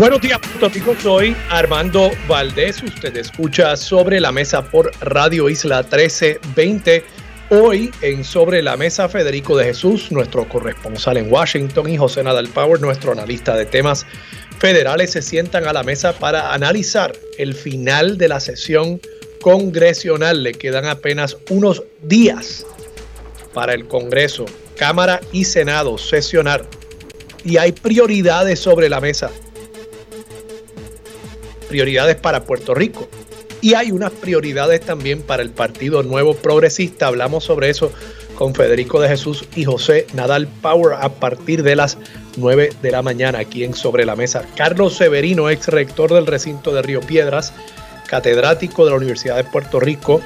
Buenos días. Soy Armando Valdés. Usted escucha Sobre la Mesa por Radio Isla 1320. Hoy en Sobre la Mesa, Federico de Jesús, nuestro corresponsal en Washington, y José Nadal Power, nuestro analista de temas federales, se sientan a la mesa para analizar el final de la sesión congresional. Le quedan apenas unos días para el Congreso, Cámara y Senado sesionar. Y hay prioridades sobre la mesa prioridades para Puerto Rico. Y hay unas prioridades también para el Partido Nuevo Progresista. Hablamos sobre eso con Federico de Jesús y José Nadal Power a partir de las 9 de la mañana aquí en Sobre la Mesa. Carlos Severino, ex rector del recinto de Río Piedras, catedrático de la Universidad de Puerto Rico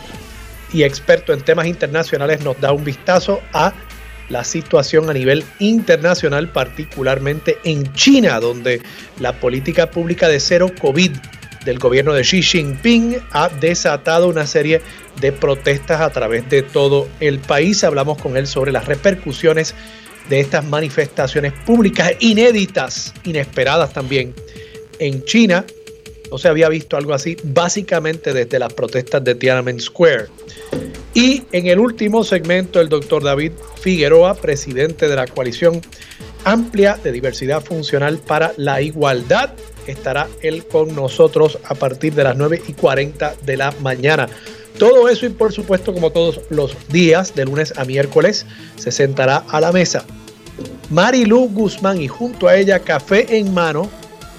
y experto en temas internacionales, nos da un vistazo a la situación a nivel internacional, particularmente en China, donde la política pública de cero COVID del gobierno de Xi Jinping ha desatado una serie de protestas a través de todo el país. Hablamos con él sobre las repercusiones de estas manifestaciones públicas inéditas, inesperadas también en China. No se había visto algo así básicamente desde las protestas de Tiananmen Square. Y en el último segmento, el doctor David Figueroa, presidente de la coalición amplia de diversidad funcional para la igualdad, estará él con nosotros a partir de las 9 y 40 de la mañana. Todo eso y por supuesto como todos los días, de lunes a miércoles, se sentará a la mesa Marilu Guzmán y junto a ella café en mano,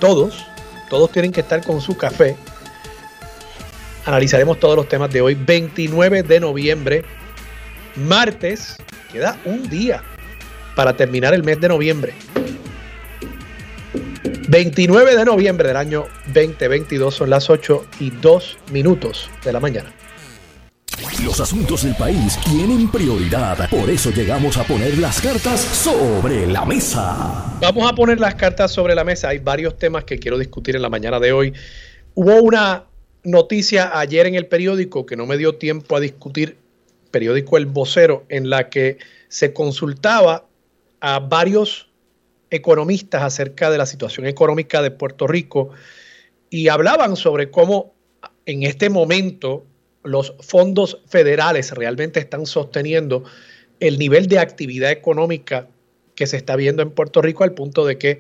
todos, todos tienen que estar con su café Analizaremos todos los temas de hoy, 29 de noviembre, martes. Queda un día para terminar el mes de noviembre. 29 de noviembre del año 2022 son las 8 y 2 minutos de la mañana. Los asuntos del país tienen prioridad, por eso llegamos a poner las cartas sobre la mesa. Vamos a poner las cartas sobre la mesa. Hay varios temas que quiero discutir en la mañana de hoy. Hubo una noticia ayer en el periódico que no me dio tiempo a discutir, periódico El Vocero, en la que se consultaba a varios economistas acerca de la situación económica de Puerto Rico y hablaban sobre cómo en este momento los fondos federales realmente están sosteniendo el nivel de actividad económica que se está viendo en Puerto Rico al punto de que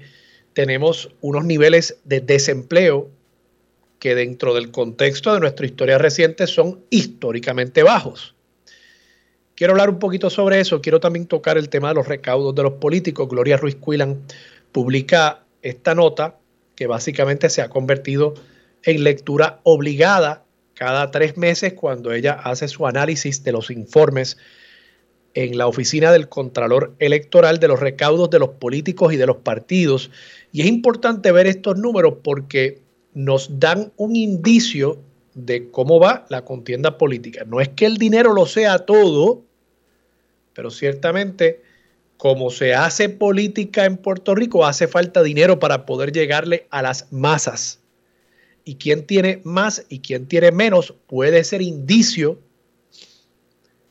tenemos unos niveles de desempleo que dentro del contexto de nuestra historia reciente son históricamente bajos. Quiero hablar un poquito sobre eso. Quiero también tocar el tema de los recaudos de los políticos. Gloria Ruiz Cuilan publica esta nota que básicamente se ha convertido en lectura obligada cada tres meses cuando ella hace su análisis de los informes en la oficina del Contralor Electoral de los recaudos de los políticos y de los partidos. Y es importante ver estos números porque nos dan un indicio de cómo va la contienda política. No es que el dinero lo sea todo, pero ciertamente como se hace política en Puerto Rico, hace falta dinero para poder llegarle a las masas. Y quien tiene más y quien tiene menos puede ser indicio,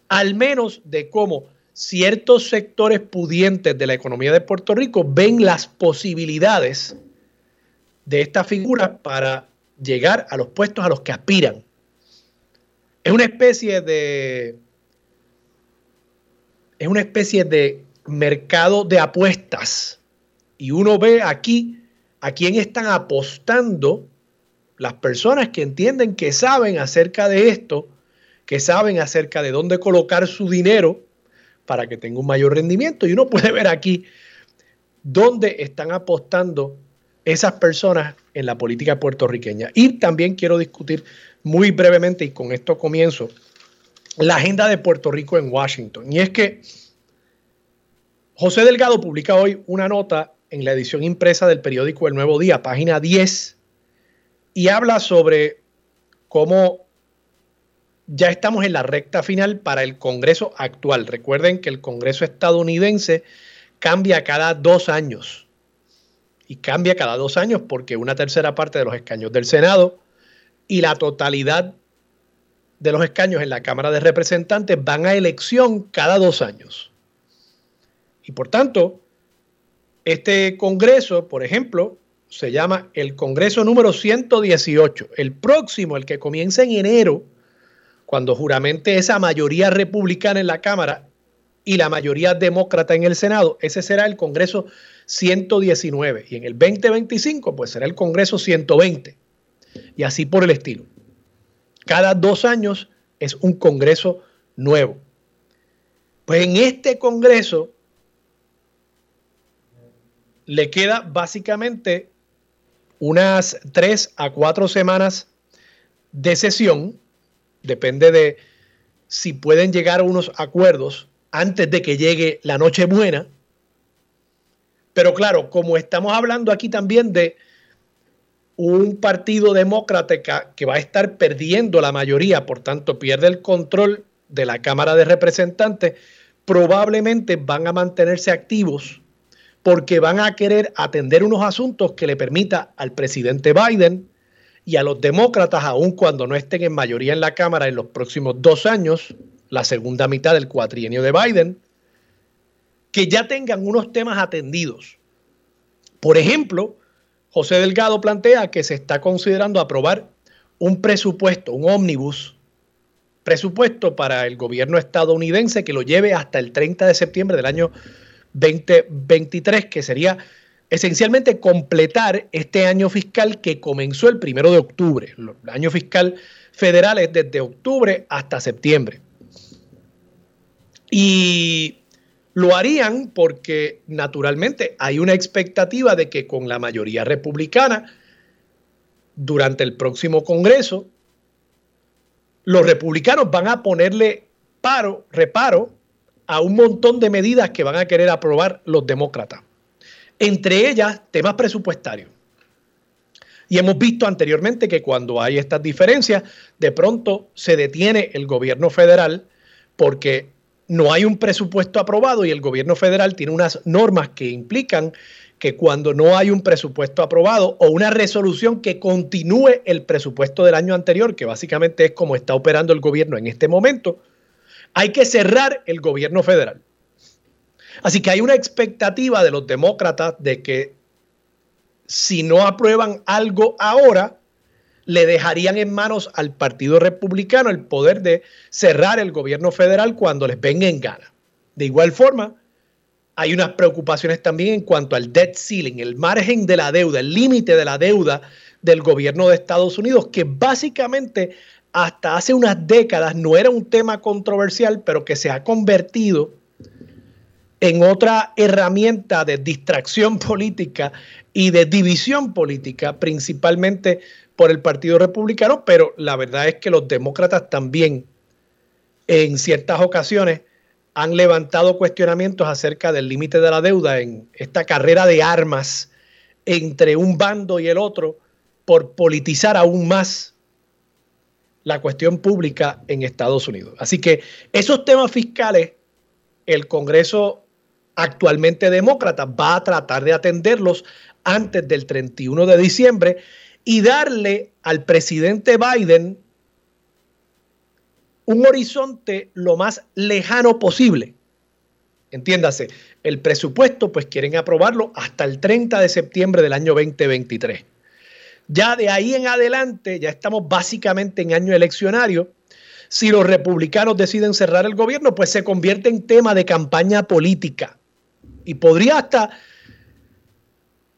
al menos de cómo ciertos sectores pudientes de la economía de Puerto Rico ven las posibilidades de esta figura para llegar a los puestos a los que aspiran. Es una especie de es una especie de mercado de apuestas y uno ve aquí a quién están apostando las personas que entienden que saben acerca de esto, que saben acerca de dónde colocar su dinero para que tenga un mayor rendimiento y uno puede ver aquí dónde están apostando esas personas en la política puertorriqueña. Y también quiero discutir muy brevemente, y con esto comienzo, la agenda de Puerto Rico en Washington. Y es que José Delgado publica hoy una nota en la edición impresa del periódico El Nuevo Día, página 10, y habla sobre cómo ya estamos en la recta final para el Congreso actual. Recuerden que el Congreso estadounidense cambia cada dos años. Y cambia cada dos años porque una tercera parte de los escaños del Senado y la totalidad de los escaños en la Cámara de Representantes van a elección cada dos años. Y por tanto, este Congreso, por ejemplo, se llama el Congreso número 118. El próximo, el que comienza en enero, cuando juramente esa mayoría republicana en la Cámara y la mayoría demócrata en el Senado, ese será el Congreso 119. Y en el 2025, pues será el Congreso 120. Y así por el estilo. Cada dos años es un Congreso nuevo. Pues en este Congreso le queda básicamente unas tres a cuatro semanas de sesión, depende de si pueden llegar a unos acuerdos antes de que llegue la Nochebuena. Pero claro, como estamos hablando aquí también de un partido demócrata que va a estar perdiendo la mayoría, por tanto pierde el control de la Cámara de Representantes, probablemente van a mantenerse activos porque van a querer atender unos asuntos que le permita al presidente Biden y a los demócratas, aun cuando no estén en mayoría en la Cámara en los próximos dos años, la segunda mitad del cuatrienio de Biden, que ya tengan unos temas atendidos. Por ejemplo, José Delgado plantea que se está considerando aprobar un presupuesto, un ómnibus, presupuesto para el gobierno estadounidense que lo lleve hasta el 30 de septiembre del año 2023, que sería esencialmente completar este año fiscal que comenzó el primero de octubre. El año fiscal federal es desde octubre hasta septiembre. Y lo harían porque naturalmente hay una expectativa de que con la mayoría republicana durante el próximo Congreso, los republicanos van a ponerle paro, reparo a un montón de medidas que van a querer aprobar los demócratas. Entre ellas, temas presupuestarios. Y hemos visto anteriormente que cuando hay estas diferencias, de pronto se detiene el gobierno federal porque no hay un presupuesto aprobado y el gobierno federal tiene unas normas que implican que cuando no hay un presupuesto aprobado o una resolución que continúe el presupuesto del año anterior, que básicamente es como está operando el gobierno en este momento, hay que cerrar el gobierno federal. Así que hay una expectativa de los demócratas de que si no aprueban algo ahora, le dejarían en manos al Partido Republicano el poder de cerrar el gobierno federal cuando les venga en gana. De igual forma, hay unas preocupaciones también en cuanto al debt ceiling, el margen de la deuda, el límite de la deuda del gobierno de Estados Unidos, que básicamente hasta hace unas décadas no era un tema controversial, pero que se ha convertido en otra herramienta de distracción política y de división política, principalmente por el Partido Republicano, pero la verdad es que los demócratas también en ciertas ocasiones han levantado cuestionamientos acerca del límite de la deuda en esta carrera de armas entre un bando y el otro por politizar aún más la cuestión pública en Estados Unidos. Así que esos temas fiscales, el Congreso actualmente demócrata va a tratar de atenderlos antes del 31 de diciembre y darle al presidente Biden un horizonte lo más lejano posible. Entiéndase, el presupuesto pues quieren aprobarlo hasta el 30 de septiembre del año 2023. Ya de ahí en adelante, ya estamos básicamente en año eleccionario. Si los republicanos deciden cerrar el gobierno, pues se convierte en tema de campaña política. Y podría hasta,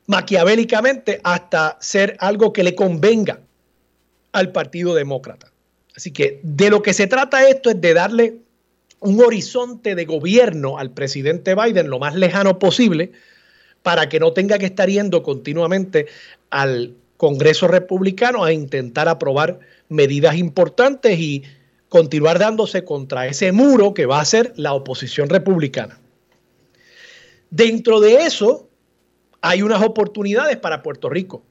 maquiavélicamente, hasta ser algo que le convenga al Partido Demócrata. Así que de lo que se trata esto es de darle un horizonte de gobierno al presidente Biden lo más lejano posible para que no tenga que estar yendo continuamente al Congreso republicano a intentar aprobar medidas importantes y continuar dándose contra ese muro que va a ser la oposición republicana. Dentro de eso hay unas oportunidades para Puerto Rico.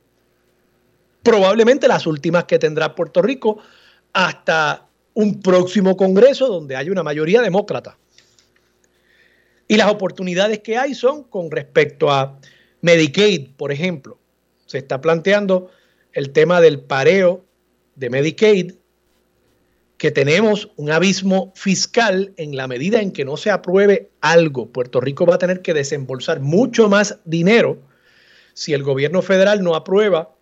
Probablemente las últimas que tendrá Puerto Rico hasta un próximo Congreso donde hay una mayoría demócrata. Y las oportunidades que hay son con respecto a Medicaid, por ejemplo. Se está planteando el tema del pareo de Medicaid, que tenemos un abismo fiscal en la medida en que no se apruebe algo. Puerto Rico va a tener que desembolsar mucho más dinero si el gobierno federal no aprueba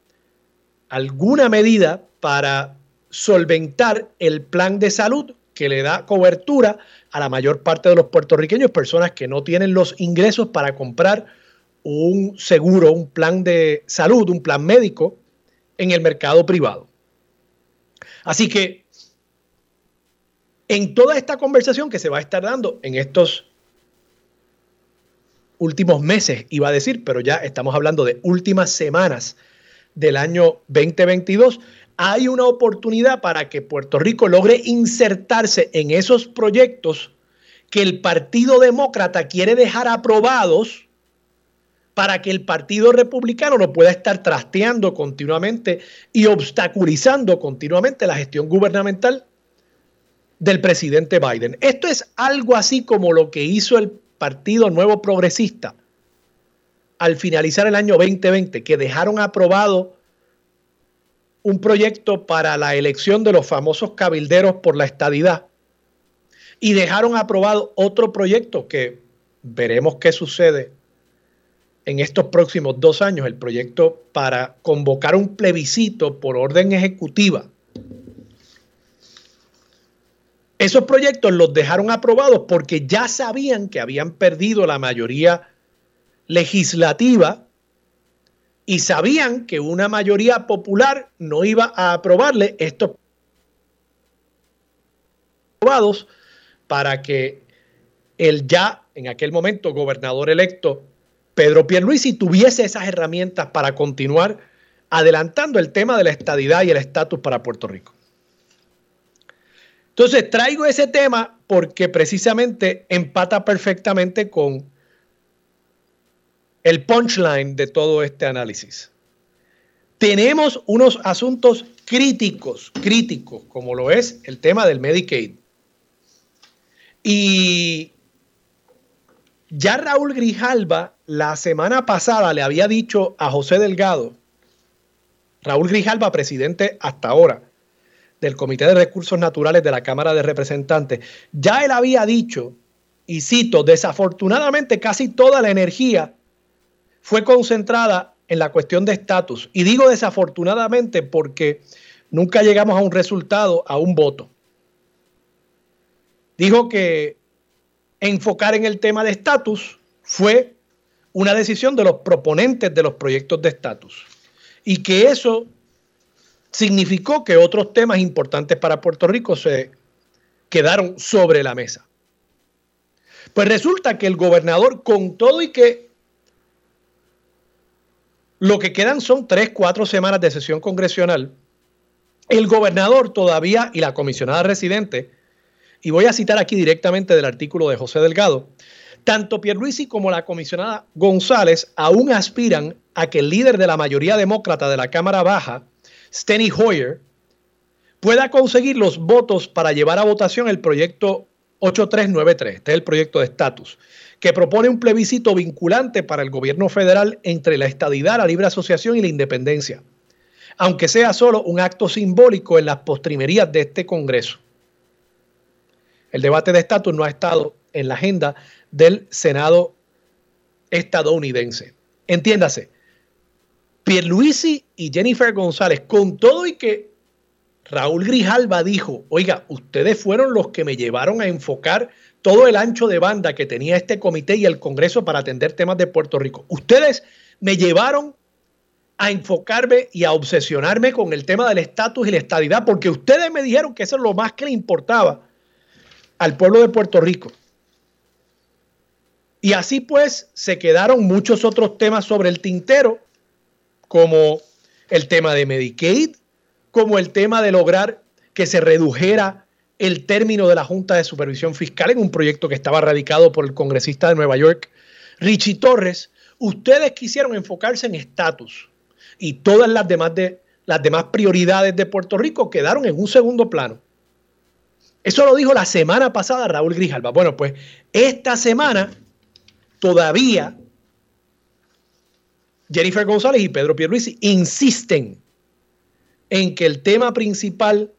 alguna medida para solventar el plan de salud que le da cobertura a la mayor parte de los puertorriqueños, personas que no tienen los ingresos para comprar un seguro, un plan de salud, un plan médico en el mercado privado. Así que en toda esta conversación que se va a estar dando en estos últimos meses, iba a decir, pero ya estamos hablando de últimas semanas del año 2022, hay una oportunidad para que Puerto Rico logre insertarse en esos proyectos que el Partido Demócrata quiere dejar aprobados para que el Partido Republicano no pueda estar trasteando continuamente y obstaculizando continuamente la gestión gubernamental del presidente Biden. Esto es algo así como lo que hizo el Partido Nuevo Progresista al finalizar el año 2020, que dejaron aprobado un proyecto para la elección de los famosos cabilderos por la estadidad y dejaron aprobado otro proyecto que veremos qué sucede en estos próximos dos años, el proyecto para convocar un plebiscito por orden ejecutiva. Esos proyectos los dejaron aprobados porque ya sabían que habían perdido la mayoría legislativa y sabían que una mayoría popular no iba a aprobarle estos aprobados para que el ya en aquel momento gobernador electo Pedro Pierluisi tuviese esas herramientas para continuar adelantando el tema de la estadidad y el estatus para Puerto Rico. Entonces traigo ese tema porque precisamente empata perfectamente con el punchline de todo este análisis. Tenemos unos asuntos críticos, críticos, como lo es el tema del Medicaid. Y ya Raúl Grijalba la semana pasada le había dicho a José Delgado, Raúl Grijalba, presidente hasta ahora del Comité de Recursos Naturales de la Cámara de Representantes, ya él había dicho, y cito, desafortunadamente casi toda la energía fue concentrada en la cuestión de estatus. Y digo desafortunadamente porque nunca llegamos a un resultado, a un voto. Dijo que enfocar en el tema de estatus fue una decisión de los proponentes de los proyectos de estatus. Y que eso significó que otros temas importantes para Puerto Rico se quedaron sobre la mesa. Pues resulta que el gobernador, con todo y que lo que quedan son tres, cuatro semanas de sesión congresional. El gobernador todavía y la comisionada residente, y voy a citar aquí directamente del artículo de José Delgado, tanto Pierluisi como la comisionada González aún aspiran a que el líder de la mayoría demócrata de la Cámara Baja, Steny Hoyer, pueda conseguir los votos para llevar a votación el proyecto 8393, este es el proyecto de estatus, que propone un plebiscito vinculante para el gobierno federal entre la estadidad, la libre asociación y la independencia, aunque sea solo un acto simbólico en las postrimerías de este Congreso. El debate de estatus no ha estado en la agenda del Senado estadounidense. Entiéndase, Pierluisi y Jennifer González, con todo y que Raúl Grijalba dijo, oiga, ustedes fueron los que me llevaron a enfocar todo el ancho de banda que tenía este comité y el Congreso para atender temas de Puerto Rico. Ustedes me llevaron a enfocarme y a obsesionarme con el tema del estatus y la estabilidad, porque ustedes me dijeron que eso es lo más que le importaba al pueblo de Puerto Rico. Y así pues se quedaron muchos otros temas sobre el tintero, como el tema de Medicaid, como el tema de lograr que se redujera el término de la Junta de Supervisión Fiscal en un proyecto que estaba radicado por el congresista de Nueva York, Richie Torres, ustedes quisieron enfocarse en estatus y todas las demás, de, las demás prioridades de Puerto Rico quedaron en un segundo plano. Eso lo dijo la semana pasada Raúl Grijalba. Bueno, pues esta semana todavía Jennifer González y Pedro Pierluisi insisten en que el tema principal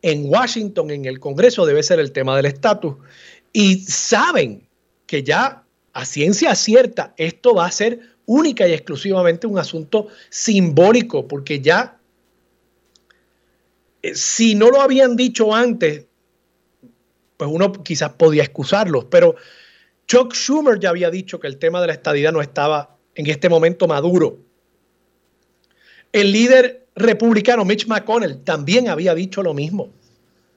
en Washington, en el Congreso, debe ser el tema del estatus. Y saben que ya a ciencia cierta esto va a ser única y exclusivamente un asunto simbólico, porque ya, eh, si no lo habían dicho antes, pues uno quizás podía excusarlos, pero Chuck Schumer ya había dicho que el tema de la estadidad no estaba en este momento maduro. El líder republicano Mitch McConnell también había dicho lo mismo.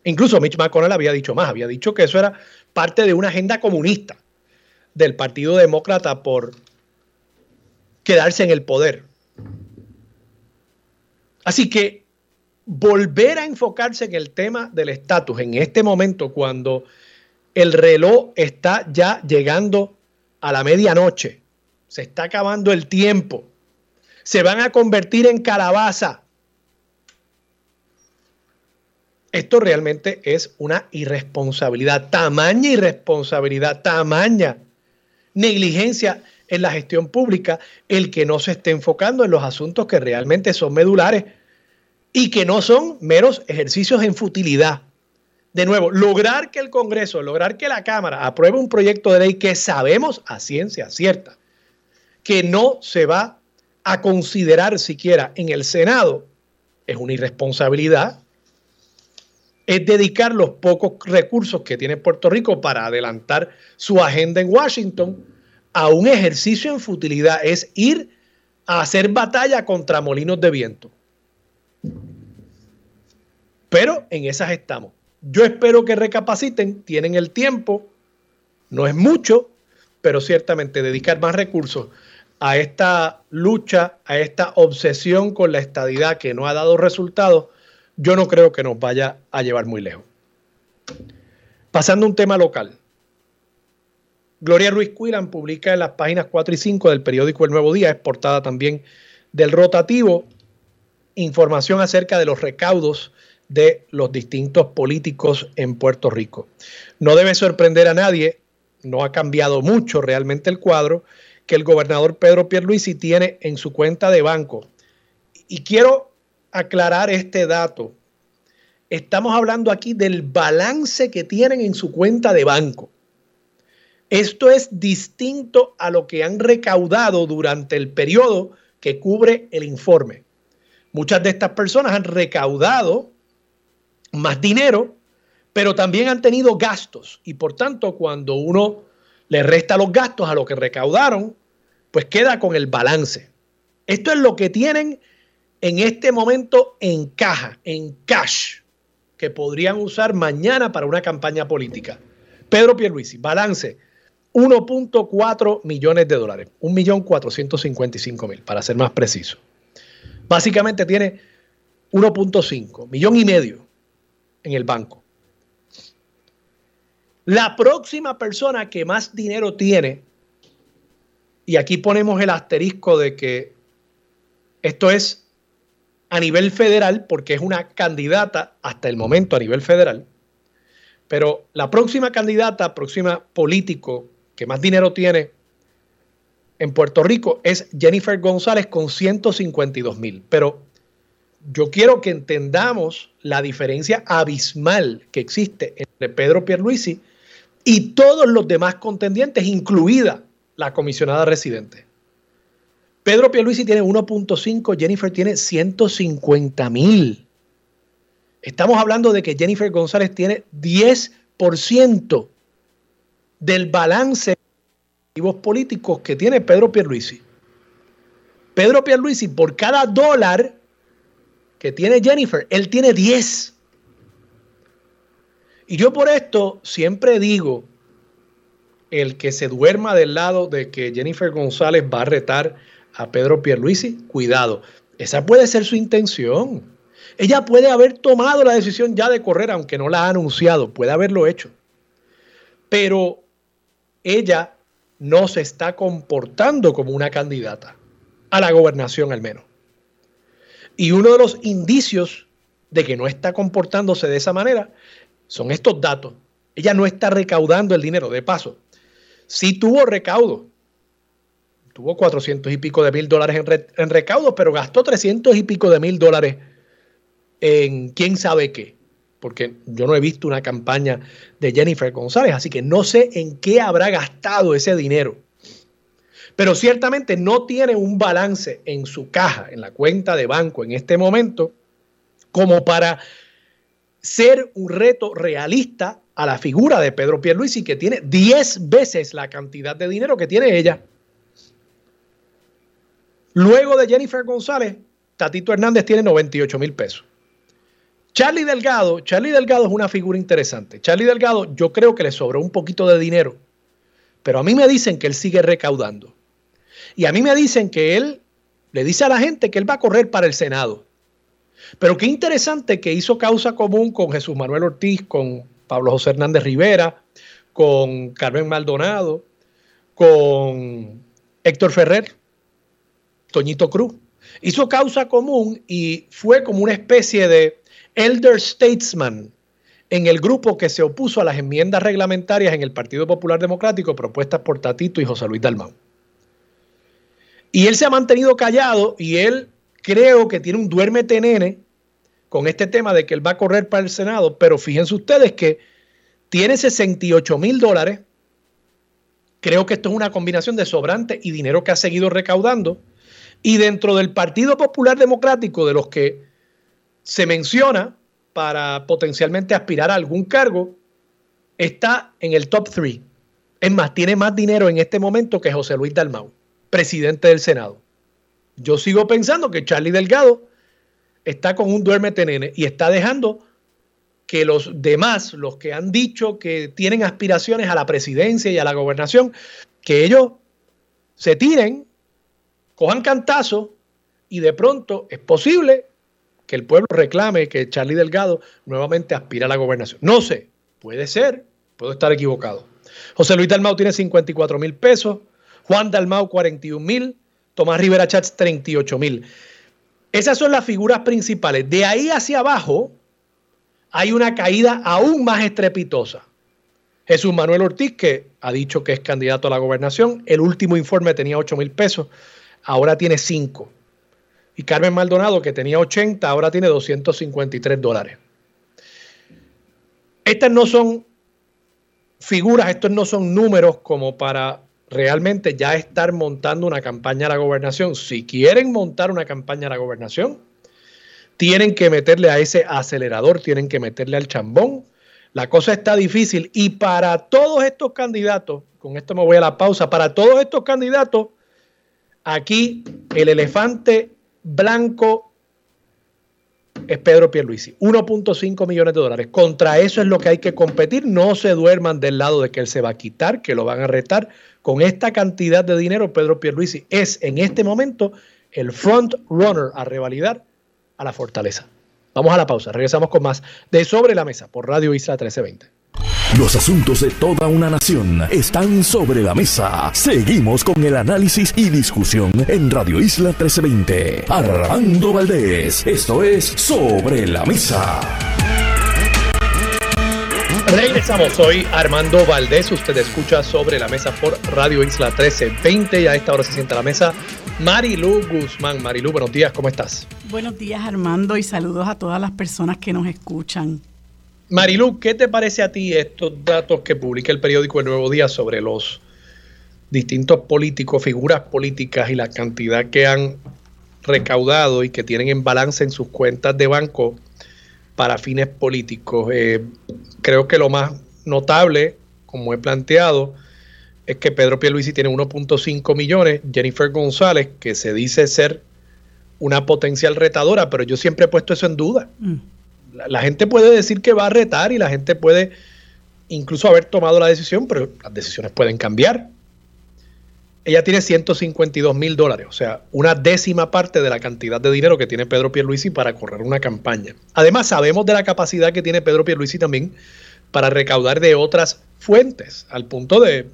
Incluso Mitch McConnell había dicho más, había dicho que eso era parte de una agenda comunista del Partido Demócrata por quedarse en el poder. Así que volver a enfocarse en el tema del estatus en este momento cuando el reloj está ya llegando a la medianoche, se está acabando el tiempo, se van a convertir en calabaza. Esto realmente es una irresponsabilidad, tamaña irresponsabilidad, tamaña negligencia en la gestión pública el que no se esté enfocando en los asuntos que realmente son medulares y que no son meros ejercicios en futilidad. De nuevo, lograr que el Congreso, lograr que la Cámara apruebe un proyecto de ley que sabemos a ciencia cierta que no se va a considerar siquiera en el Senado, es una irresponsabilidad. Es dedicar los pocos recursos que tiene Puerto Rico para adelantar su agenda en Washington a un ejercicio en futilidad, es ir a hacer batalla contra molinos de viento. Pero en esas estamos. Yo espero que recapaciten, tienen el tiempo, no es mucho, pero ciertamente dedicar más recursos a esta lucha, a esta obsesión con la estadidad que no ha dado resultados, yo no creo que nos vaya a llevar muy lejos. Pasando a un tema local. Gloria Ruiz Cuilan publica en las páginas 4 y 5 del periódico El Nuevo Día, es portada también del rotativo, información acerca de los recaudos de los distintos políticos en Puerto Rico. No debe sorprender a nadie, no ha cambiado mucho realmente el cuadro, que el gobernador Pedro Pierluisi tiene en su cuenta de banco. Y quiero aclarar este dato. Estamos hablando aquí del balance que tienen en su cuenta de banco. Esto es distinto a lo que han recaudado durante el periodo que cubre el informe. Muchas de estas personas han recaudado más dinero, pero también han tenido gastos y por tanto cuando uno le resta los gastos a lo que recaudaron, pues queda con el balance. Esto es lo que tienen en este momento en caja, en cash, que podrían usar mañana para una campaña política. Pedro Pierluisi, balance 1.4 millones de dólares, 1.455.000 para ser más preciso. Básicamente tiene 1.5, millón y medio en el banco. La próxima persona que más dinero tiene, y aquí ponemos el asterisco de que esto es a nivel federal, porque es una candidata hasta el momento a nivel federal, pero la próxima candidata, próxima político que más dinero tiene en Puerto Rico es Jennifer González con 152 mil. Pero yo quiero que entendamos la diferencia abismal que existe entre Pedro Pierluisi y todos los demás contendientes, incluida la comisionada residente. Pedro Pierluisi tiene 1.5, Jennifer tiene 150 mil. Estamos hablando de que Jennifer González tiene 10% del balance de políticos que tiene Pedro Pierluisi. Pedro Pierluisi, por cada dólar que tiene Jennifer, él tiene 10. Y yo por esto siempre digo, el que se duerma del lado de que Jennifer González va a retar a Pedro Pierluisi, cuidado, esa puede ser su intención. Ella puede haber tomado la decisión ya de correr, aunque no la ha anunciado, puede haberlo hecho. Pero ella no se está comportando como una candidata, a la gobernación al menos. Y uno de los indicios de que no está comportándose de esa manera son estos datos. Ella no está recaudando el dinero, de paso. Sí tuvo recaudo. Tuvo 400 y pico de mil dólares en, en recaudo, pero gastó 300 y pico de mil dólares en quién sabe qué. Porque yo no he visto una campaña de Jennifer González, así que no sé en qué habrá gastado ese dinero. Pero ciertamente no tiene un balance en su caja, en la cuenta de banco en este momento, como para ser un reto realista a la figura de Pedro Pierluisi, que tiene 10 veces la cantidad de dinero que tiene ella. Luego de Jennifer González, Tatito Hernández tiene 98 mil pesos. Charlie Delgado, Charlie Delgado es una figura interesante. Charlie Delgado, yo creo que le sobró un poquito de dinero, pero a mí me dicen que él sigue recaudando. Y a mí me dicen que él le dice a la gente que él va a correr para el Senado. Pero qué interesante que hizo causa común con Jesús Manuel Ortiz, con Pablo José Hernández Rivera, con Carmen Maldonado, con Héctor Ferrer, Toñito Cruz. Hizo causa común y fue como una especie de elder statesman en el grupo que se opuso a las enmiendas reglamentarias en el Partido Popular Democrático propuestas por Tatito y José Luis Dalmau. Y él se ha mantenido callado y él creo que tiene un duérmete nene con este tema de que él va a correr para el Senado, pero fíjense ustedes que tiene 68 mil dólares. Creo que esto es una combinación de sobrante y dinero que ha seguido recaudando. Y dentro del Partido Popular Democrático, de los que se menciona para potencialmente aspirar a algún cargo, está en el top 3. Es más, tiene más dinero en este momento que José Luis Dalmau, presidente del Senado. Yo sigo pensando que Charlie Delgado está con un duérmete nene y está dejando que los demás, los que han dicho que tienen aspiraciones a la presidencia y a la gobernación, que ellos se tiren, cojan cantazo y de pronto es posible que el pueblo reclame que Charlie Delgado nuevamente aspira a la gobernación. No sé, puede ser, puedo estar equivocado. José Luis Dalmau tiene 54 mil pesos, Juan Dalmau 41 mil, Tomás Rivera Chats 38 mil. Esas son las figuras principales. De ahí hacia abajo hay una caída aún más estrepitosa. Jesús Manuel Ortiz, que ha dicho que es candidato a la gobernación, el último informe tenía 8 mil pesos, ahora tiene 5. Y Carmen Maldonado, que tenía 80, ahora tiene 253 dólares. Estas no son figuras, estos no son números como para realmente ya estar montando una campaña a la gobernación. Si quieren montar una campaña a la gobernación, tienen que meterle a ese acelerador, tienen que meterle al chambón. La cosa está difícil y para todos estos candidatos, con esto me voy a la pausa, para todos estos candidatos, aquí el elefante blanco es Pedro Pierluisi. 1.5 millones de dólares. Contra eso es lo que hay que competir. No se duerman del lado de que él se va a quitar, que lo van a retar. Con esta cantidad de dinero, Pedro Pierluisi es en este momento el front runner a revalidar a la fortaleza. Vamos a la pausa. Regresamos con más de Sobre la Mesa por Radio Isla 1320. Los asuntos de toda una nación están sobre la mesa. Seguimos con el análisis y discusión en Radio Isla 1320. Armando Valdés, esto es Sobre la Mesa. Regresamos, soy Armando Valdés, usted escucha Sobre la Mesa por Radio Isla 1320 y a esta hora se sienta a la mesa Marilu Guzmán. Marilu, buenos días, ¿cómo estás? Buenos días Armando y saludos a todas las personas que nos escuchan. Marilu, ¿qué te parece a ti estos datos que publica el periódico El Nuevo Día sobre los distintos políticos, figuras políticas y la cantidad que han recaudado y que tienen en balance en sus cuentas de banco para fines políticos? Eh, creo que lo más notable, como he planteado, es que Pedro Pierluisi tiene 1.5 millones, Jennifer González, que se dice ser una potencial retadora, pero yo siempre he puesto eso en duda. Mm la, gente puede decir que va a retar y la gente puede incluso haber tomado la decisión, pero las decisiones pueden cambiar. Ella tiene 152 mil dólares, o sea, una décima parte de la cantidad de dinero que tiene Pedro Pierluisi para correr una campaña. Además, sabemos de la capacidad que tiene Pedro Pierluisi también para recaudar de otras fuentes, al punto de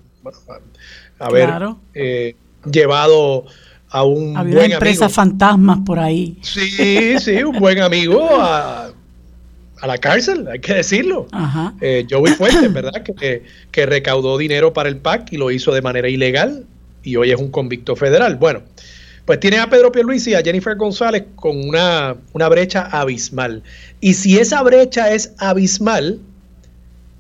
haber eh, llevado a un Había buen empresas fantasmas por ahí. Sí, sí, un buen amigo a a la cárcel, hay que decirlo. Eh, Joey Fuentes, ¿verdad? Que, que, recaudó dinero para el PAC y lo hizo de manera ilegal y hoy es un convicto federal. Bueno, pues tiene a Pedro Pierluisi y a Jennifer González con una, una brecha abismal. Y si esa brecha es abismal,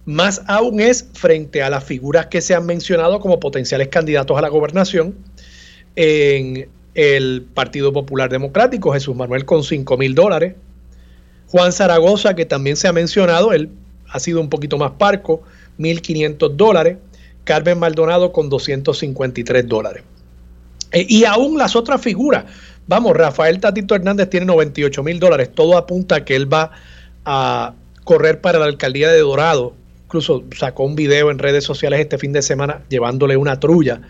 más aún es frente a las figuras que se han mencionado como potenciales candidatos a la gobernación en el Partido Popular Democrático, Jesús Manuel con 5 mil dólares, Juan Zaragoza, que también se ha mencionado, él ha sido un poquito más parco, 1.500 dólares, Carmen Maldonado con 253 dólares. Eh, y aún las otras figuras, vamos, Rafael Tatito Hernández tiene 98 mil dólares, todo apunta a que él va a correr para la alcaldía de Dorado, incluso sacó un video en redes sociales este fin de semana llevándole una trulla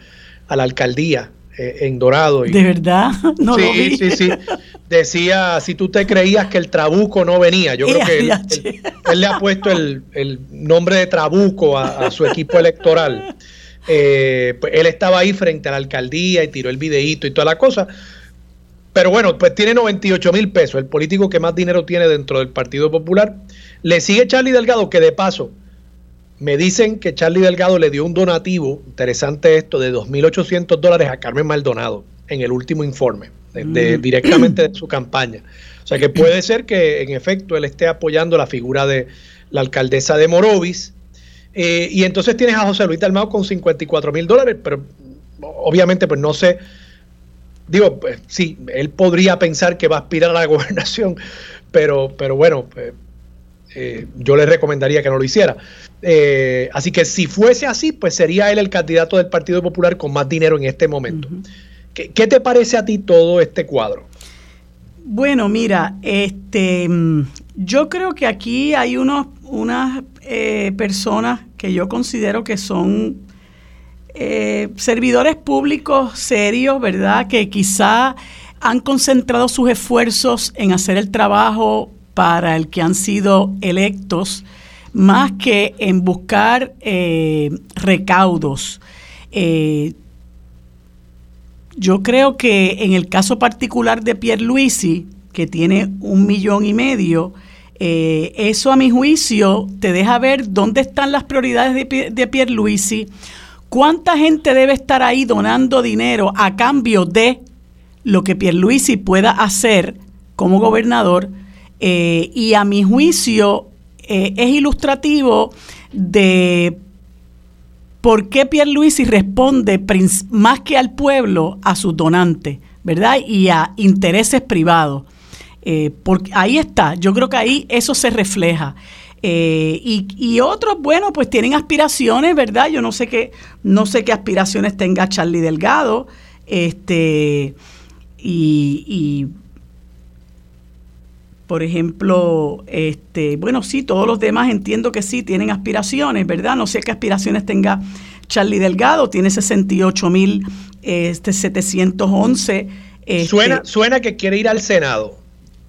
a la alcaldía eh, en Dorado. ¿De verdad? No sí, lo vi. sí, sí. Decía, si tú te creías que el Trabuco no venía, yo creo que él, le ha puesto el, nombre de Trabuco a, su equipo electoral. Eh, pues él estaba ahí frente a la alcaldía y tiró el videíto y toda la cosa. Pero bueno, pues tiene 98 mil pesos, el político que más dinero tiene dentro del Partido Popular. Le sigue Charlie Delgado, que de paso, me dicen que Charlie Delgado le dio un donativo, interesante esto, de 2.800 dólares a Carmen Maldonado en el último informe, de, mm. directamente de su campaña. O sea que puede ser que en efecto él esté apoyando la figura de la alcaldesa de Morovis. Eh, y entonces tienes a José Luis Dalmao con 54 mil dólares, pero obviamente pues no sé, digo, pues, sí, él podría pensar que va a aspirar a la gobernación, pero, pero bueno, pues, eh, yo le recomendaría que no lo hiciera. Eh, así que si fuese así, pues sería él el candidato del Partido Popular con más dinero en este momento. ¿Qué, te parece a ti todo este cuadro? Bueno, mira, este, yo creo que aquí hay unos, unas eh, personas que yo considero que son servidores públicos serios, ¿verdad? Que quizá han concentrado sus esfuerzos en hacer el trabajo para el que han sido electos, más que en buscar eh, recaudos. Eh, yo creo que en el caso particular de Pierre Luisi, que tiene un millón y medio, eh, eso a mi juicio te deja ver dónde están las prioridades de, de Pierre Luisi, cuánta gente debe estar ahí donando dinero a cambio de lo que Pierre Luisi pueda hacer como gobernador eh, y a mi juicio eh, es ilustrativo de por qué Pierluisi responde más que al pueblo a sus donantes, ¿verdad? Y a intereses privados. Eh, porque ahí está, yo creo que ahí eso se refleja. y, y, otros, bueno, pues tienen aspiraciones, ¿verdad? Yo no sé qué, no sé qué aspiraciones tenga Charlie Delgado. Este, y por ejemplo, este, bueno, sí, todos los demás entiendo que sí tienen aspiraciones, ¿verdad? No sé qué aspiraciones tenga Charlie Delgado, tiene 68 mil este, 711. Este, suena, suena que quiere ir al Senado.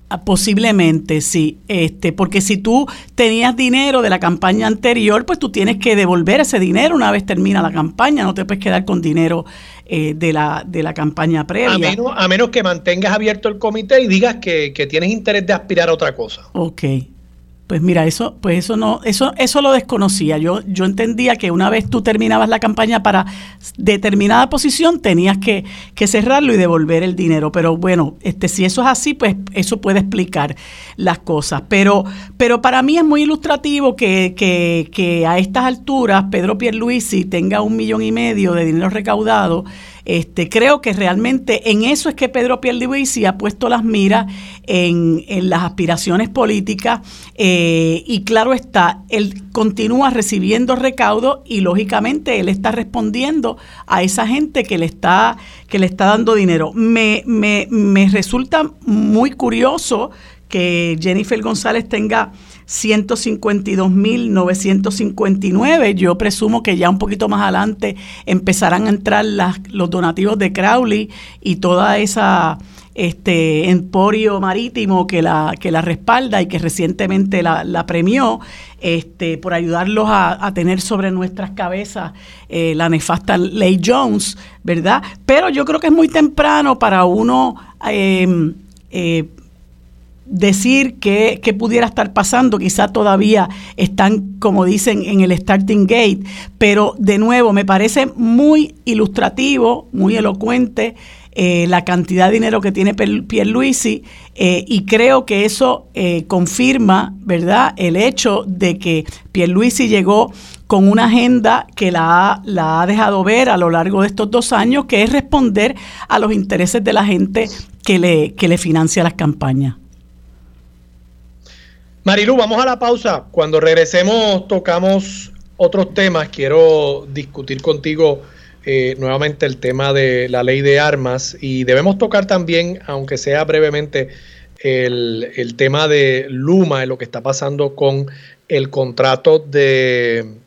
Ah, posiblemente, sí. Este, porque si tú tenías dinero de la campaña anterior, pues tú tienes que devolver ese dinero una vez termina la campaña. No te puedes quedar con dinero eh, de, la, de la campaña previa. A menos, que mantengas abierto el comité y digas que, que tienes interés de aspirar a otra cosa. Ok. Pues mira, eso, pues eso no, eso, eso lo desconocía. Yo, yo entendía que una vez tú terminabas la campaña para determinada posición, tenías que, que cerrarlo y devolver el dinero. Pero bueno, este, si eso es así, pues eso puede explicar las cosas. Pero, pero para mí es muy ilustrativo que, que, que a estas alturas Pedro Pierluisi tenga un millón y medio de dinero recaudado este, creo que realmente en eso es que Pedro Pierluisi ha puesto las miras en, las aspiraciones políticas eh, y claro está, él continúa recibiendo recaudo y lógicamente él está respondiendo a esa gente que le está, que le está dando dinero. Me, me, me resulta muy curioso que Jennifer González tenga 152.959. Yo presumo que ya un poquito más adelante empezarán a entrar las, los donativos de Crowley y toda esa este emporio marítimo que la que la respalda y que recientemente la, premió este por ayudarlos a, tener sobre nuestras cabezas eh, la nefasta ley Jones verdad pero yo creo que es muy temprano para uno eh, eh, decir qué, pudiera estar pasando, quizá todavía están, como dicen, en el starting gate, pero de nuevo me parece muy ilustrativo, muy elocuente eh, la cantidad de dinero que tiene Pierluisi eh, y creo que eso eh, confirma, ¿verdad?, el hecho de que Pierluisi llegó con una agenda que la ha, la ha dejado ver a lo largo de estos dos años, que es responder a los intereses de la gente que le, que le financia las campañas. Marilu, vamos a la pausa. Cuando regresemos tocamos otros temas. Quiero discutir contigo eh, nuevamente el tema de la ley de armas y debemos tocar también, aunque sea brevemente, el, tema de Luma, lo que está pasando con el contrato de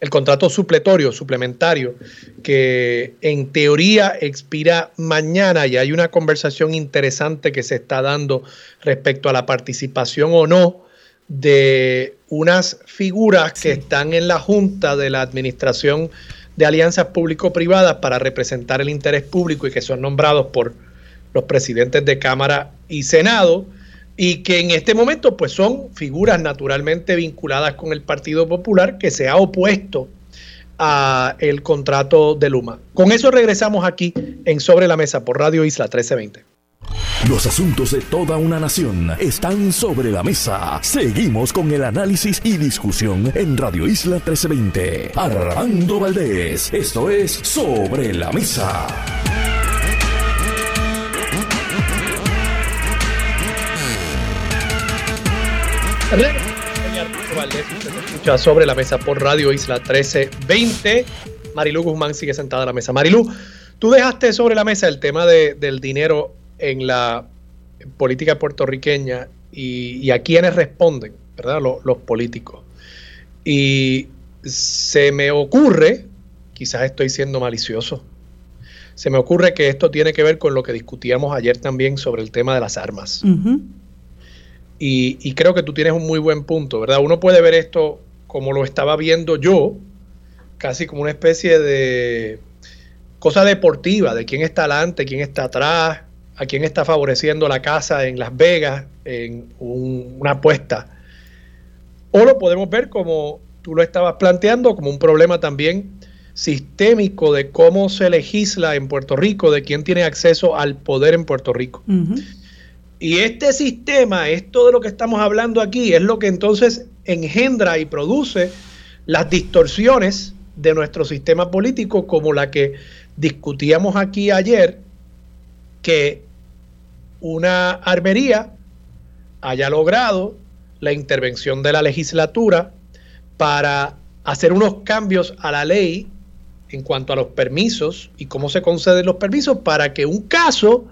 el contrato supletorio, suplementario, que en teoría expira mañana y hay una conversación interesante que se está dando respecto a la participación o no de unas figuras que están en la Junta de la Administración de alianzas público-privadas para representar el interés público y que son nombrados por los presidentes de Cámara y Senado y que en este momento pues son figuras naturalmente vinculadas con el Partido Popular que se ha opuesto a el contrato de Luma. Con eso regresamos aquí en Sobre la Mesa por Radio Isla 1320. Los asuntos de toda una nación están sobre la mesa. Seguimos con el análisis y discusión en Radio Isla 1320. Armando Valdés, esto es Sobre la Mesa. Valdés, escucha sobre la mesa por Radio Isla 1320. Marilu Guzmán sigue sentada a la mesa. Marilu, tú dejaste sobre la mesa el tema del dinero en la política puertorriqueña y, a quienes responden, ¿verdad? Los, políticos. Y se me ocurre, quizás estoy siendo malicioso, se me ocurre que esto tiene que ver con lo que discutíamos ayer también sobre el tema de las armas. Y, y, creo que tú tienes un muy buen punto, ¿verdad? Uno puede ver esto como lo estaba viendo yo, casi como una especie de cosa deportiva, de quién está adelante, quién está atrás, a quién está favoreciendo la casa en Las Vegas en una apuesta. O lo podemos ver como tú lo estabas planteando, como un problema también sistémico de cómo se legisla en Puerto Rico, de quién tiene acceso al poder en Puerto Rico. Y este sistema, esto de lo que estamos hablando aquí, es lo que entonces engendra y produce las distorsiones de nuestro sistema político, como la que discutíamos aquí ayer, que una armería haya logrado la intervención de la legislatura para hacer unos cambios a la ley en cuanto a los permisos y cómo se conceden los permisos para que un caso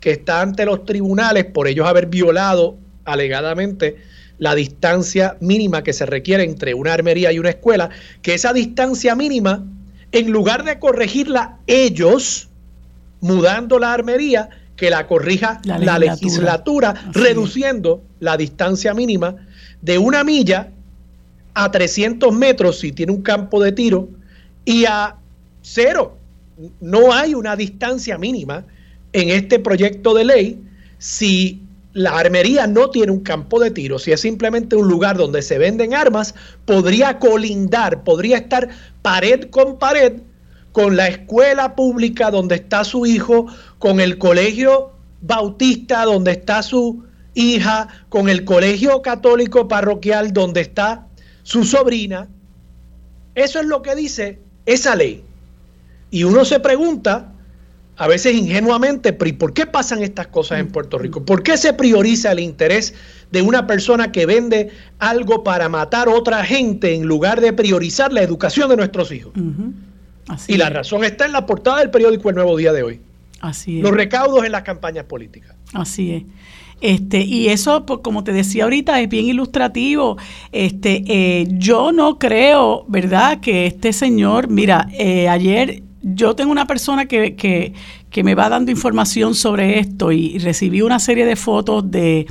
que está ante los tribunales por ellos haber violado alegadamente la distancia mínima que se requiere entre una armería y una escuela, que esa distancia mínima, en lugar de corregirla ellos, mudando la armería, que la corrija la legislatura, reduciendo la distancia mínima de una milla a 300 metros si tiene un campo de tiro y a cero. No hay una distancia mínima en este proyecto de ley si la armería no tiene un campo de tiro, si es simplemente un lugar donde se venden armas, podría colindar, podría estar pared con pared con la escuela pública donde está su hijo, con el colegio bautista donde está su hija, con el colegio católico parroquial donde está su sobrina. Eso es lo que dice esa ley. Y uno se pregunta, a veces ingenuamente, ¿por qué pasan estas cosas en Puerto Rico? ¿Por qué se prioriza el interés de una persona que vende algo para matar a otra gente en lugar de priorizar la educación de nuestros hijos? y la razón está en la portada del periódico El Nuevo Día de hoy. Así es. Los recaudos en las campañas políticas. Así es. Este, y eso, pues, como te decía ahorita, es bien ilustrativo. Este, eh, yo no creo, ¿verdad?, que este señor, mira, eh, ayer yo tengo una persona que, que, que, me va dando información sobre esto y recibí una serie de fotos de,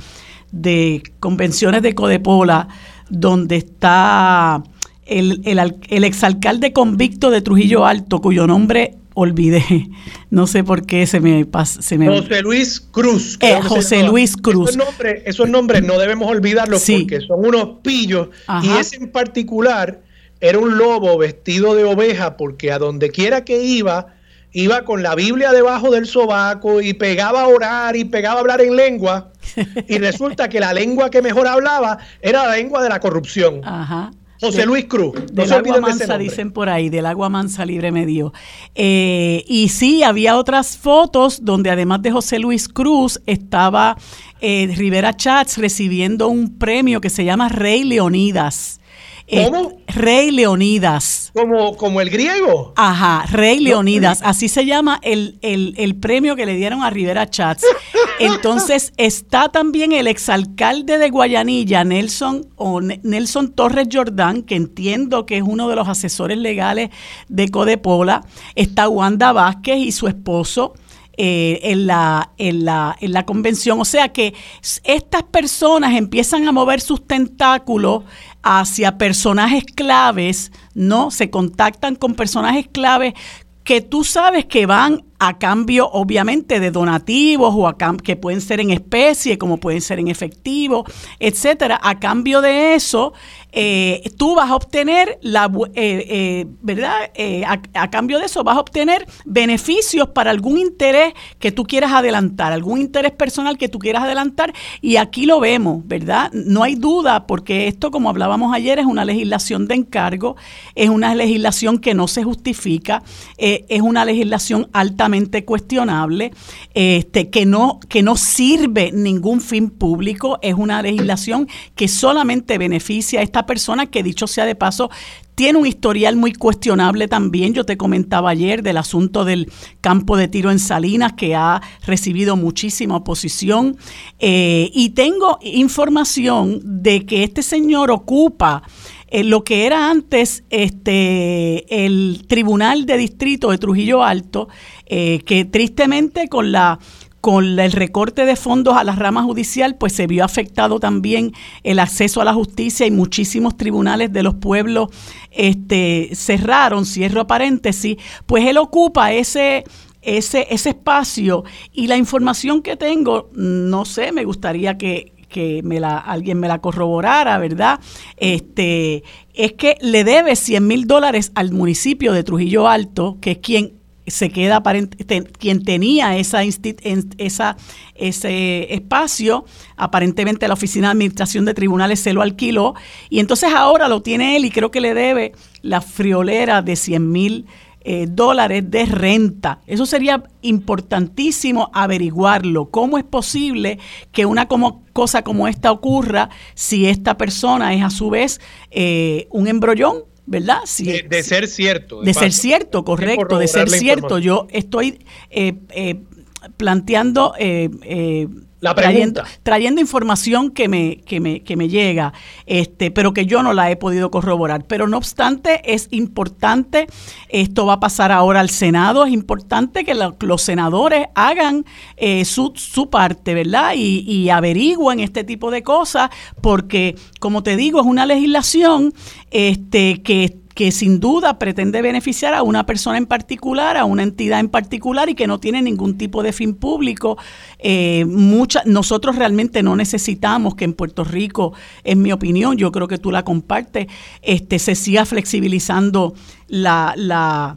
de convenciones de Codepola donde está el, el, el exalcalde convicto de Trujillo Alto, cuyo nombre olvidé. No sé por qué se me se me José Luis Cruz. Eh, José Luis Cruz. Esos nombres, no debemos olvidarlos porque son unos pillos. Y ese en particular era un lobo vestido de oveja porque a donde quiera que iba, iba con la Biblia debajo del sobaco y pegaba a orar y pegaba a hablar en lengua. Y resulta que la lengua que mejor hablaba era la lengua de la corrupción. Ajá. José Luis Cruz. No del agua mansa, dicen por ahí, del agua mansa libre medio. Eh, y sí, había otras fotos donde además de José Luis Cruz estaba eh, Rivera Chats recibiendo un premio que se llama Rey Leonidas. ¿Cómo? Rey Leonidas. ¿Como, como el griego? Ajá, Rey Leonidas. Así se llama el, el, premio que le dieron a Rivera Chats. Entonces está también el exalcalde de Guayanilla, Nelson, o Nelson Torres Jordán, que entiendo que es uno de los asesores legales de Codepola. Está Wanda Vázquez y su esposo. Eh, en, la, en, la, en la convención. O sea que estas personas empiezan a mover sus tentáculos hacia personajes claves, ¿no? Se contactan con personajes claves que tú sabes que van a cambio, obviamente, de donativos o a que pueden ser en especie, como pueden ser en efectivo, etcétera. A cambio de eso, eh, tú vas a obtener, la, eh, eh, ¿verdad? A, cambio de eso vas a obtener beneficios para algún interés que tú quieras adelantar, algún interés personal que tú quieras adelantar. Y aquí lo vemos, ¿verdad? No hay duda, porque esto, como hablábamos ayer, es una legislación de encargo, es una legislación que no se justifica, es una legislación altamente cuestionable, este, que, no, que no sirve ningún fin público, es una legislación que solamente beneficia a esta persona que dicho sea de paso tiene un historial muy cuestionable también. Yo te comentaba ayer del asunto del campo de tiro en Salinas, que ha recibido muchísima oposición. Eh, y tengo información de que este señor ocupa eh, lo que era antes este, el Tribunal de Distrito de Trujillo Alto, eh, que tristemente con la con el recorte de fondos a la rama judicial, pues se vio afectado también el acceso a la justicia y muchísimos tribunales de los pueblos este, cerraron, cierro paréntesis, pues él ocupa ese, ese, ese espacio y la información que tengo, no sé, me gustaría que, que me la, alguien me la corroborara, ¿verdad? Este, es que le debe 100 mil dólares al municipio de Trujillo Alto, que es quien se queda quien tenía esa, esa, ese espacio, aparentemente la Oficina de Administración de Tribunales se lo alquiló y entonces ahora lo tiene él y creo que le debe la friolera de 100 mil eh, dólares de renta. Eso sería importantísimo averiguarlo. ¿Cómo es posible que una como, cosa como esta ocurra si esta persona es a su vez eh, un embrollón? ¿Verdad? de, ser cierto. De, ser cierto, correcto, de ser cierto. Yo estoy eh, eh, planteando... Eh, la trayendo, trayendo, información que me, que me, que me llega, este, pero que yo no la he podido corroborar. Pero no obstante, es importante, esto va a pasar ahora al Senado, es importante que los senadores hagan su, su, parte, ¿verdad? Y, y averigüen este tipo de cosas, porque, como te digo, es una legislación este, que que sin duda pretende beneficiar a una persona en particular, a una entidad en particular y que no tiene ningún tipo de fin público. Eh, nosotros realmente no necesitamos que en Puerto Rico, en mi opinión, yo creo que tú la compartes, este, se siga flexibilizando la, la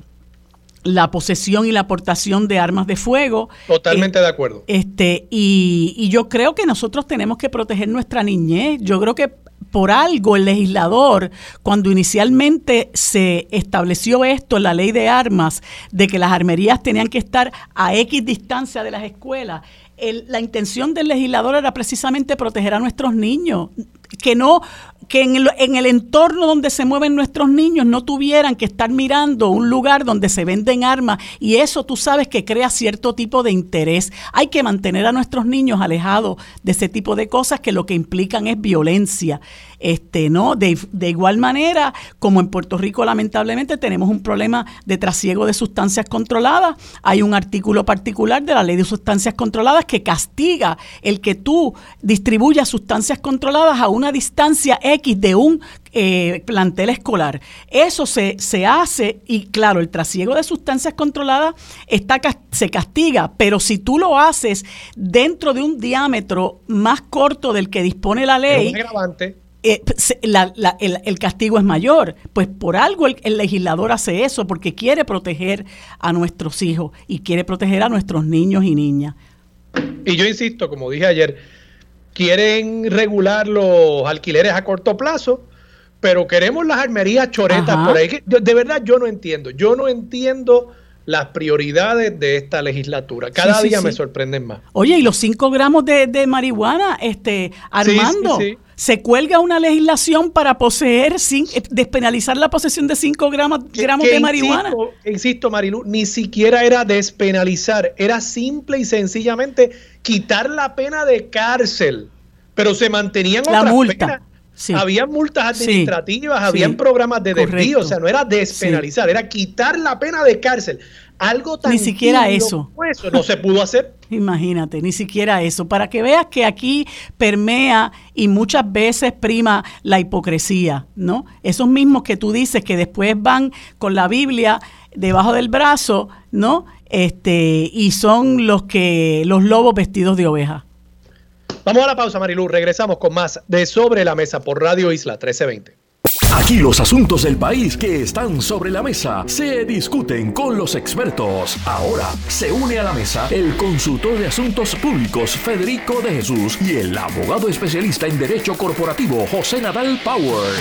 la posesión y la aportación de armas de fuego. Totalmente de acuerdo. Este, y, y, yo creo que nosotros tenemos que proteger nuestra niñez. Yo creo que por algo el legislador, cuando inicialmente se estableció esto en la ley de armas, de que las armerías tenían que estar a X distancia de las escuelas, la intención del legislador era precisamente proteger a nuestros niños, que no que en el, en el, entorno donde se mueven nuestros niños no tuvieran que estar mirando un lugar donde se venden armas y eso tú sabes que crea cierto tipo de interés. Hay que mantener a nuestros niños alejados de ese tipo de cosas que lo que implican es violencia. Este, ¿no? De, de igual manera, como en Puerto Rico lamentablemente tenemos un problema de trasiego de sustancias controladas, hay un artículo particular de la ley de sustancias controladas que castiga el que tú distribuyas sustancias controladas a una una distancia X de un eh, plantel escolar. Eso se, se hace y claro, el trasiego de sustancias controladas está, se castiga, pero si tú lo haces dentro de un diámetro más corto del que dispone la ley, eh, el, castigo es mayor. Pues por algo el, legislador hace eso, porque quiere proteger a nuestros hijos y quiere proteger a nuestros niños y niñas. Y yo insisto, como dije ayer, quieren regular los alquileres a corto plazo, pero queremos las armerías choretas por ahí. De verdad yo no entiendo. Yo no entiendo las prioridades de esta legislatura. Cada día me sorprenden más. Oye, y los 5 gramos de, marihuana, este, Armando, se cuelga una legislación para poseer, sin, eh, despenalizar la posesión de 5 gramos, gramos de marihuana. Insisto, insisto, Marilu, ni siquiera era despenalizar, era simple y sencillamente quitar la pena de cárcel, pero se mantenían la multa. Había multas administrativas, habían programas de desvío, o sea, no era despenalizar, era quitar la pena de cárcel. Algo tan Ni siquiera eso. eso no se pudo hacer. Imagínate, ni siquiera eso. Para que veas que aquí permea y muchas veces prima la hipocresía, ¿no? Esos mismos que tú dices que después van con la Biblia debajo del brazo, ¿no? Este, y son los que los lobos vestidos de oveja. Vamos a la pausa, Marilu. Regresamos con más de Sobre la Mesa por Radio Isla 1320. Aquí los asuntos del país que están sobre la mesa se discuten con los expertos. Ahora se une a la mesa el consultor de asuntos públicos Federico de Jesús y el abogado especialista en derecho corporativo José Nadal Power.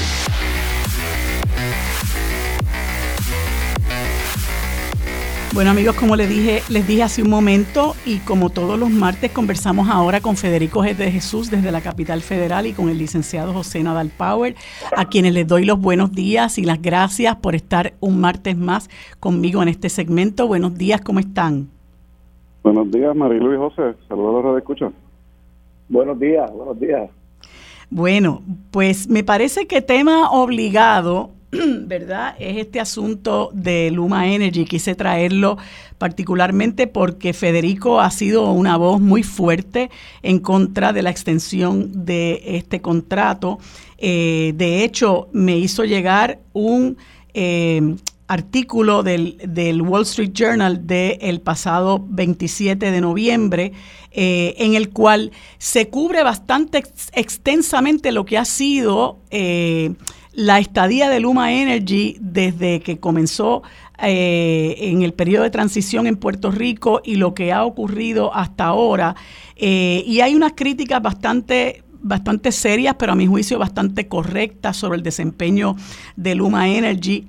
Bueno amigos, como les dije, les dije hace un momento y como todos los martes conversamos ahora con Federico G. de Jesús desde la capital federal y con el licenciado José Nadal Power, a quienes les doy los buenos días y las gracias por estar un martes más conmigo en este segmento. Buenos días, ¿cómo están? Buenos días, Marilu y José. Saludos a los de escucha. Buenos días, buenos días. Bueno, pues me parece que tema obligado ¿verdad? Es este asunto de Luma Energy. Quise traerlo particularmente porque Federico ha sido una voz muy fuerte en contra de la extensión de este contrato. Eh, de hecho, me hizo llegar un eh, artículo del, Wall Street Journal del pasado 27 de noviembre, eh, en el cual se cubre bastante extensamente lo que ha sido la estadía de Luma Energy desde que comenzó eh, en el periodo de transición en Puerto Rico y lo que ha ocurrido hasta ahora. Eh, y hay unas críticas bastante bastante serias, pero a mi juicio bastante correctas sobre el desempeño de Luma Energy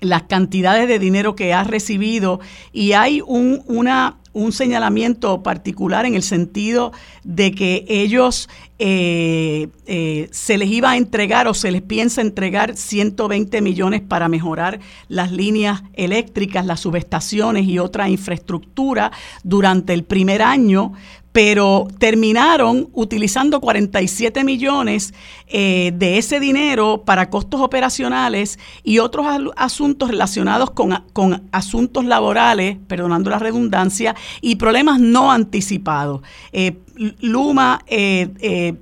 las cantidades de dinero que ha recibido y hay un, una, un señalamiento particular en el sentido de que ellos eh, eh, se les iba a entregar o se les piensa entregar 120 millones para mejorar las líneas eléctricas, las subestaciones y otra infraestructura durante el primer año, pero terminaron utilizando 47 millones eh, de ese dinero para costos operacionales y otros asuntos relacionados con, asuntos laborales, perdonando la redundancia, y problemas no anticipados. Eh, Luma eh,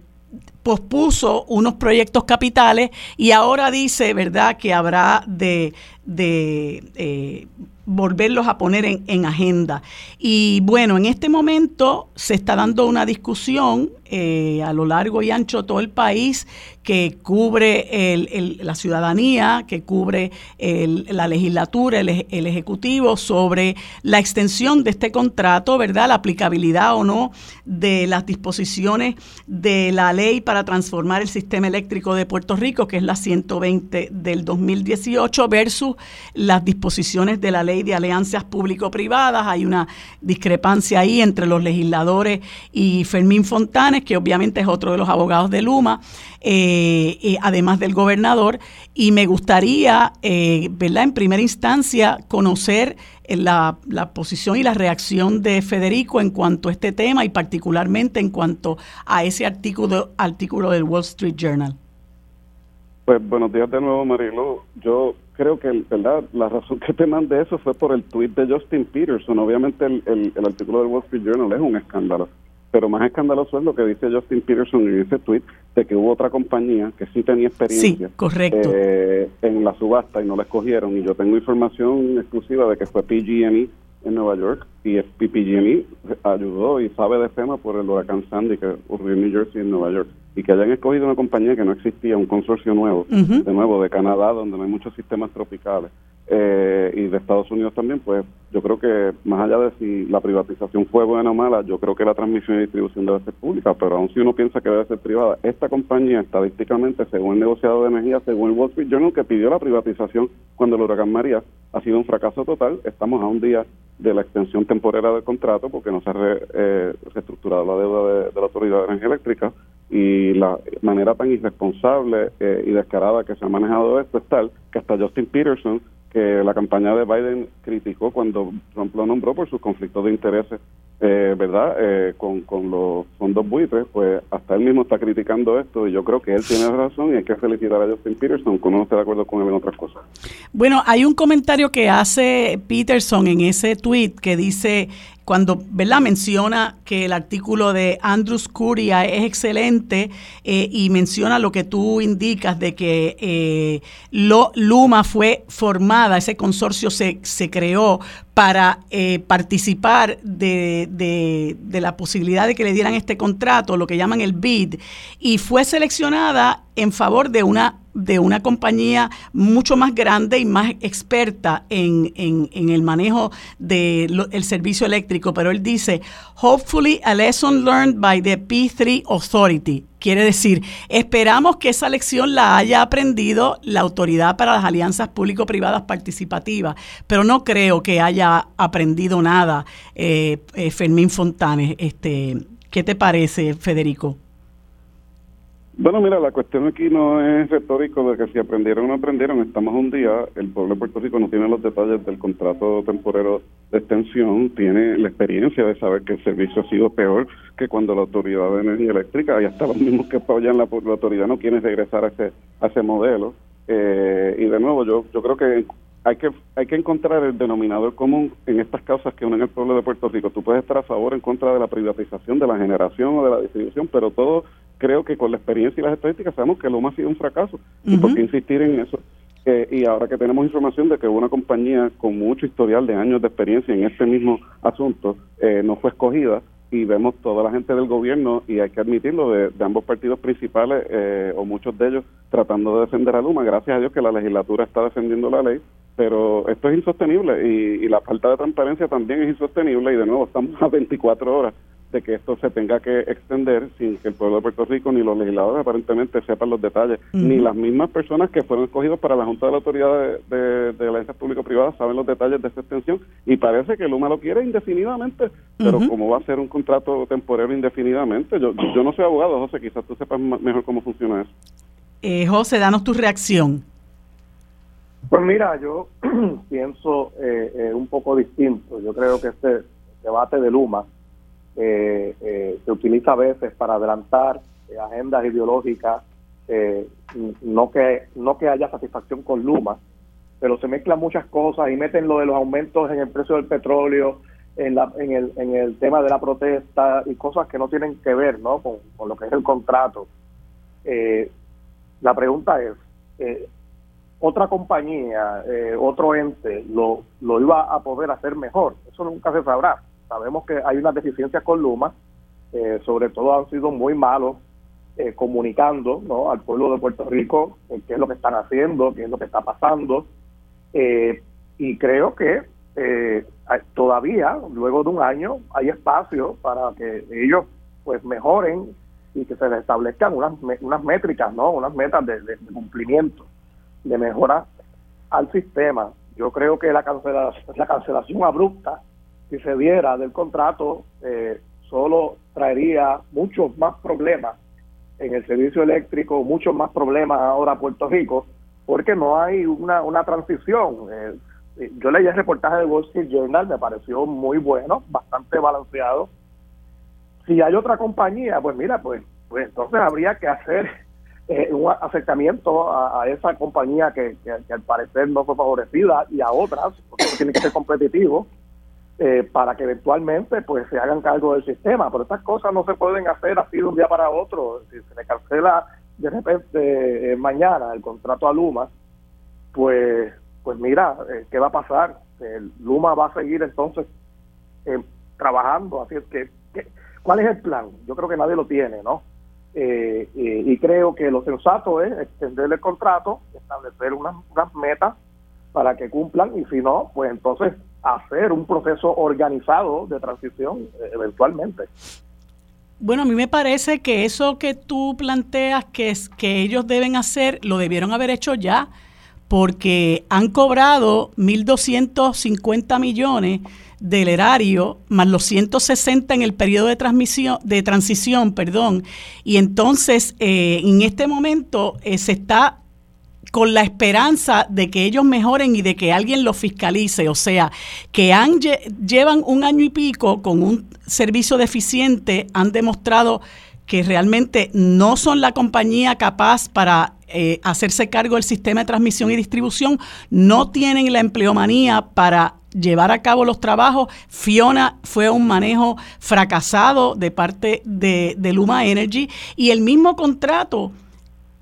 pospuso unos proyectos capitales y ahora dice, ¿verdad?, que habrá de, de volverlos a poner en, agenda. Y bueno, en este momento se está dando una discusión eh, a lo largo y ancho de todo el país que cubre el, la ciudadanía, que cubre la legislatura, el, Ejecutivo, sobre la extensión de este contrato, ¿verdad? La aplicabilidad o no de las disposiciones de la ley para transformar el sistema eléctrico de Puerto Rico, que es la 120 del 2018, versus las disposiciones de la ley de alianzas público-privadas. Hay una discrepancia ahí entre los legisladores y Fermín Fontanes, que obviamente es otro de los abogados de Luma. Eh, además del gobernador, y me gustaría, eh, ¿verdad? En primera instancia, conocer eh, la, posición y la reacción de Federico en cuanto a este tema y particularmente en cuanto a ese artículo, artículo del Wall Street Journal. Pues buenos días de nuevo, Marilu. Yo creo que, ¿verdad? La razón que te mandé eso fue por el tweet de Justin Peterson. Obviamente el, el artículo del Wall Street Journal es un escándalo Pero más escandaloso es lo que dice Justin Peterson en ese tweet de que hubo otra compañía que sí tenía experiencia correcto. Eh, en la subasta y no la escogieron. Y yo tengo información exclusiva de que fue PG&E en Nueva York y PG&E ayudó y sabe de FEMA por el huracán Sandy que ocurrió en New Jersey y en Nueva York y que hayan escogido una compañía que no existía, un consorcio nuevo, de nuevo de Canadá, donde no hay muchos sistemas tropicales, eh, y de Estados Unidos también, pues yo creo que más allá de si la privatización fue buena o mala, yo creo que la transmisión y distribución debe ser pública, pero aun si uno piensa que debe ser privada, esta compañía estadísticamente, según el negociado de energía, según el Wall Street Journal, que pidió la privatización cuando el huracán María, ha sido un fracaso total. Estamos a un día de la extensión temporera del contrato porque no se ha eh, reestructurado la deuda de, la Autoridad de Energía Eléctrica y la manera tan irresponsable eh, y descarada que se ha manejado esto es tal que hasta Justin Peterson que la campaña de Biden criticó cuando Trump lo nombró por sus conflictos de intereses, eh, ¿verdad? Eh, con, con los fondos buitres, pues hasta él mismo está criticando esto y yo creo que él tiene razón y hay que felicitar a Justin Peterson, aunque uno no esté de acuerdo con él en otras cosas. Bueno, hay un comentario que hace Peterson en ese tweet que dice cuando ¿verdad? menciona que el artículo de Andrew Scuria es excelente eh, y menciona lo que tú indicas de que eh, lo, Luma fue formada, ese consorcio se, se creó para eh, participar de, de, la posibilidad de que le dieran este contrato, lo que llaman el bid, y fue seleccionada en favor de una de una compañía mucho más grande y más experta en, en, el manejo del el servicio eléctrico, pero él dice, hopefully a lesson learned by the P3 Authority. Quiere decir, esperamos que esa lección la haya aprendido la Autoridad para las Alianzas Público-Privadas Participativas, pero no creo que haya aprendido nada eh, eh, Fermín Fontanes. Este, ¿Qué te parece, Federico? Bueno, mira, la cuestión aquí no es retórico de que si aprendieron o no aprendieron, estamos un día, el pueblo de Puerto Rico no tiene los detalles del contrato temporero de extensión, tiene la experiencia de saber que el servicio ha sido peor que cuando la Autoridad de Energía Eléctrica, y hasta los mismos que apoyan la, la autoridad no quieren regresar a ese, a ese modelo. Eh, y de nuevo, yo, yo creo que hay que hay que encontrar el denominador común en estas causas que unen el pueblo de Puerto Rico. Tú puedes estar a favor o en contra de la privatización, de la generación o de la distribución, pero todo creo que con la experiencia y las estadísticas sabemos que Luma ha sido un fracaso. ¿Y por qué insistir en eso? Eh, y ahora que tenemos información de que una compañía con mucho historial de años de experiencia en este mismo asunto eh, no fue escogida, y vemos toda la gente del gobierno, y hay que admitirlo, de, ambos partidos principales, eh, o muchos de ellos, tratando de defender a Luma. Gracias a Dios que la legislatura está defendiendo la ley, pero esto es insostenible y, y la falta de transparencia también es insostenible, y de nuevo estamos a 24 horas de que esto se tenga que extender sin que el pueblo de Puerto Rico ni los legisladores aparentemente sepan los detalles, ni las mismas personas que fueron escogidos para la Junta de la Autoridad de, de, la Agencia Público-Privada saben los detalles de esa extensión y parece que Luma lo quiere indefinidamente, pero como va a ser un contrato temporero indefinidamente? Yo, yo no soy abogado, José, quizás tú sepas mejor cómo funciona eso. Eh, José, danos tu reacción. Pues mira, yo pienso eh, eh, un poco distinto. Yo creo que este debate de Luma se utiliza a veces para adelantar eh, agendas ideológicas, eh, no que no que haya satisfacción con Luma, pero se mezclan muchas cosas y meten lo de los aumentos en el precio del petróleo, en, la, en, el, en el tema de la protesta y cosas que no tienen que ver ¿no? con, con lo que es el contrato. la pregunta es, otra compañía, otro ente, lo, lo iba a poder hacer mejor. Eso nunca se sabrá. Sabemos que hay unas deficiencias con Luma, eh, sobre todo han sido muy malos eh, comunicando ¿no? al pueblo de Puerto Rico eh, qué es lo que están haciendo, qué es lo que está pasando. y creo que todavía, luego de un año, hay espacio para que ellos pues mejoren y que se les establezcan unas, unas métricas, ¿no? unas metas de, de cumplimiento, de mejora al sistema. Yo creo que la cancelación, la cancelación abrupta si se diera del contrato, eh, solo traería muchos más problemas en el servicio eléctrico, muchos más problemas ahora a Puerto Rico, porque no hay una, una transición. Eh, yo leí el reportaje del Wall Street Journal, me pareció muy bueno, bastante balanceado. Si hay otra compañía, pues mira, pues, pues entonces habría que hacer eh, un acercamiento a, esa compañía que, que, al parecer no fue favorecida y a otras, porque tiene que ser competitivo eh, para que eventualmente pues se hagan cargo del sistema. Pero estas cosas no se pueden hacer así de un día para otro. Si se le cancela de repente eh, mañana el contrato a Luma, pues, pues mira, eh, ¿qué va a pasar? Luma va a seguir entonces trabajando. Así es que, ¿cuál es el plan? Yo creo que nadie lo tiene, ¿no? y creo que lo sensato es extender el contrato, establecer unas metas para que cumplan y si no, pues entonces hacer un proceso organizado de transición eh, eventualmente. Bueno, a mí me parece que eso que tú planteas que, es, que ellos deben hacer, lo debieron haber hecho ya, porque han cobrado 1.250 millones del erario, más los 160 en el periodo de transmisión, de transición, perdón, y entonces eh, en este momento eh, se está con la esperanza de que ellos mejoren y de que alguien los fiscalice. O sea, que han, llevan un año y pico con un servicio deficiente, han demostrado que realmente no son la compañía capaz para eh, hacerse cargo del sistema de transmisión y distribución, no tienen la empleomanía para llevar a cabo los trabajos. Fiona fue un manejo fracasado de parte de, de Luma Energy y el mismo contrato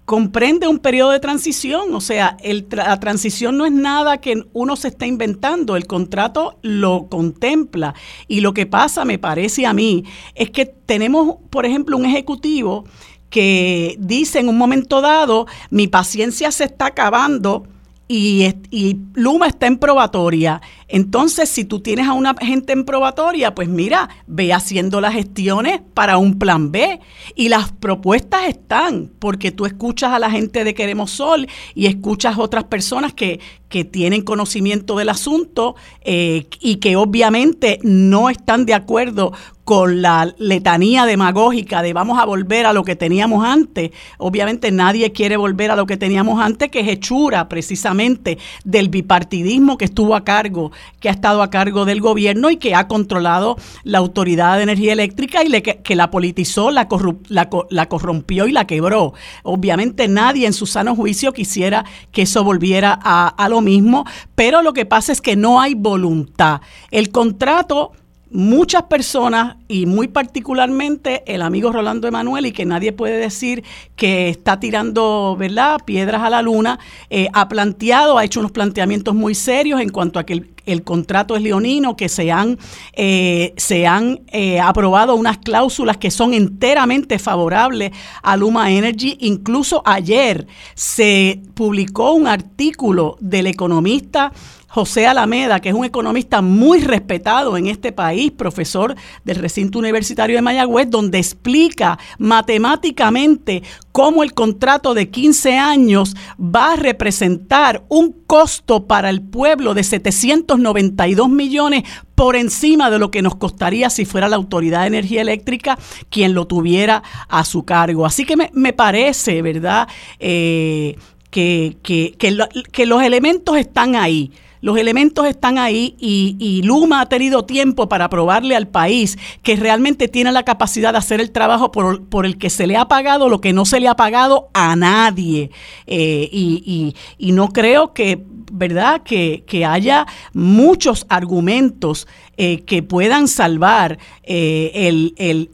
comprende un periodo de transición, o sea, la transición no es nada que uno se está inventando, el contrato lo contempla. Y lo que pasa, me parece a mí, es que tenemos, por ejemplo, un ejecutivo que dice en un momento dado, mi paciencia se está acabando y, y Luma está en probatoria. Entonces, si tú tienes a una gente en probatoria, pues mira, ve haciendo las gestiones para un plan B. Y las propuestas están, porque tú escuchas a la gente de Queremos Sol y escuchas otras personas que, que tienen conocimiento del asunto eh, y que obviamente no están de acuerdo con la letanía demagógica de vamos a volver a lo que teníamos antes. Obviamente nadie quiere volver a lo que teníamos antes, que es hechura precisamente del bipartidismo que estuvo a cargo que ha estado a cargo del gobierno y que ha controlado la Autoridad de Energía Eléctrica y que, la politizó, la, la, corrompió y la quebró. Obviamente nadie en su sano juicio quisiera que eso volviera a lo mismo, pero lo que pasa es que no hay voluntad. El contrato muchas personas y muy particularmente el amigo Rolando Emanuel y que nadie puede decir que está tirando verdad piedras a la luna eh, ha planteado ha hecho unos planteamientos muy serios en cuanto a que el, contrato es leonino que se han eh, se han eh, aprobado unas cláusulas que son enteramente favorables a Luma Energy. Incluso ayer se publicó un artículo del economista José Alameda, que es un economista muy respetado en este país, profesor del recinto universitario de Mayagüez, donde explica matemáticamente cómo el contrato de 15 años va a representar un costo para el pueblo de 792 millones por encima de lo que nos costaría si fuera la Autoridad de Energía Eléctrica quien lo tuviera a su cargo. Así que me, parece, ¿verdad? Eh, que, que los elementos están ahí los elementos están ahí y, Luma ha tenido tiempo para probarle al país que realmente tiene la capacidad de hacer el trabajo por, el que se le ha pagado lo que no se le ha pagado a nadie. Eh, y, no creo que, ¿verdad?, que, haya muchos argumentos eh, que puedan salvar eh, el, el,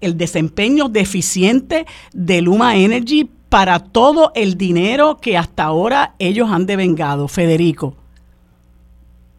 el desempeño deficiente de Luma Energy para todo el dinero que hasta ahora ellos han devengado, Federico.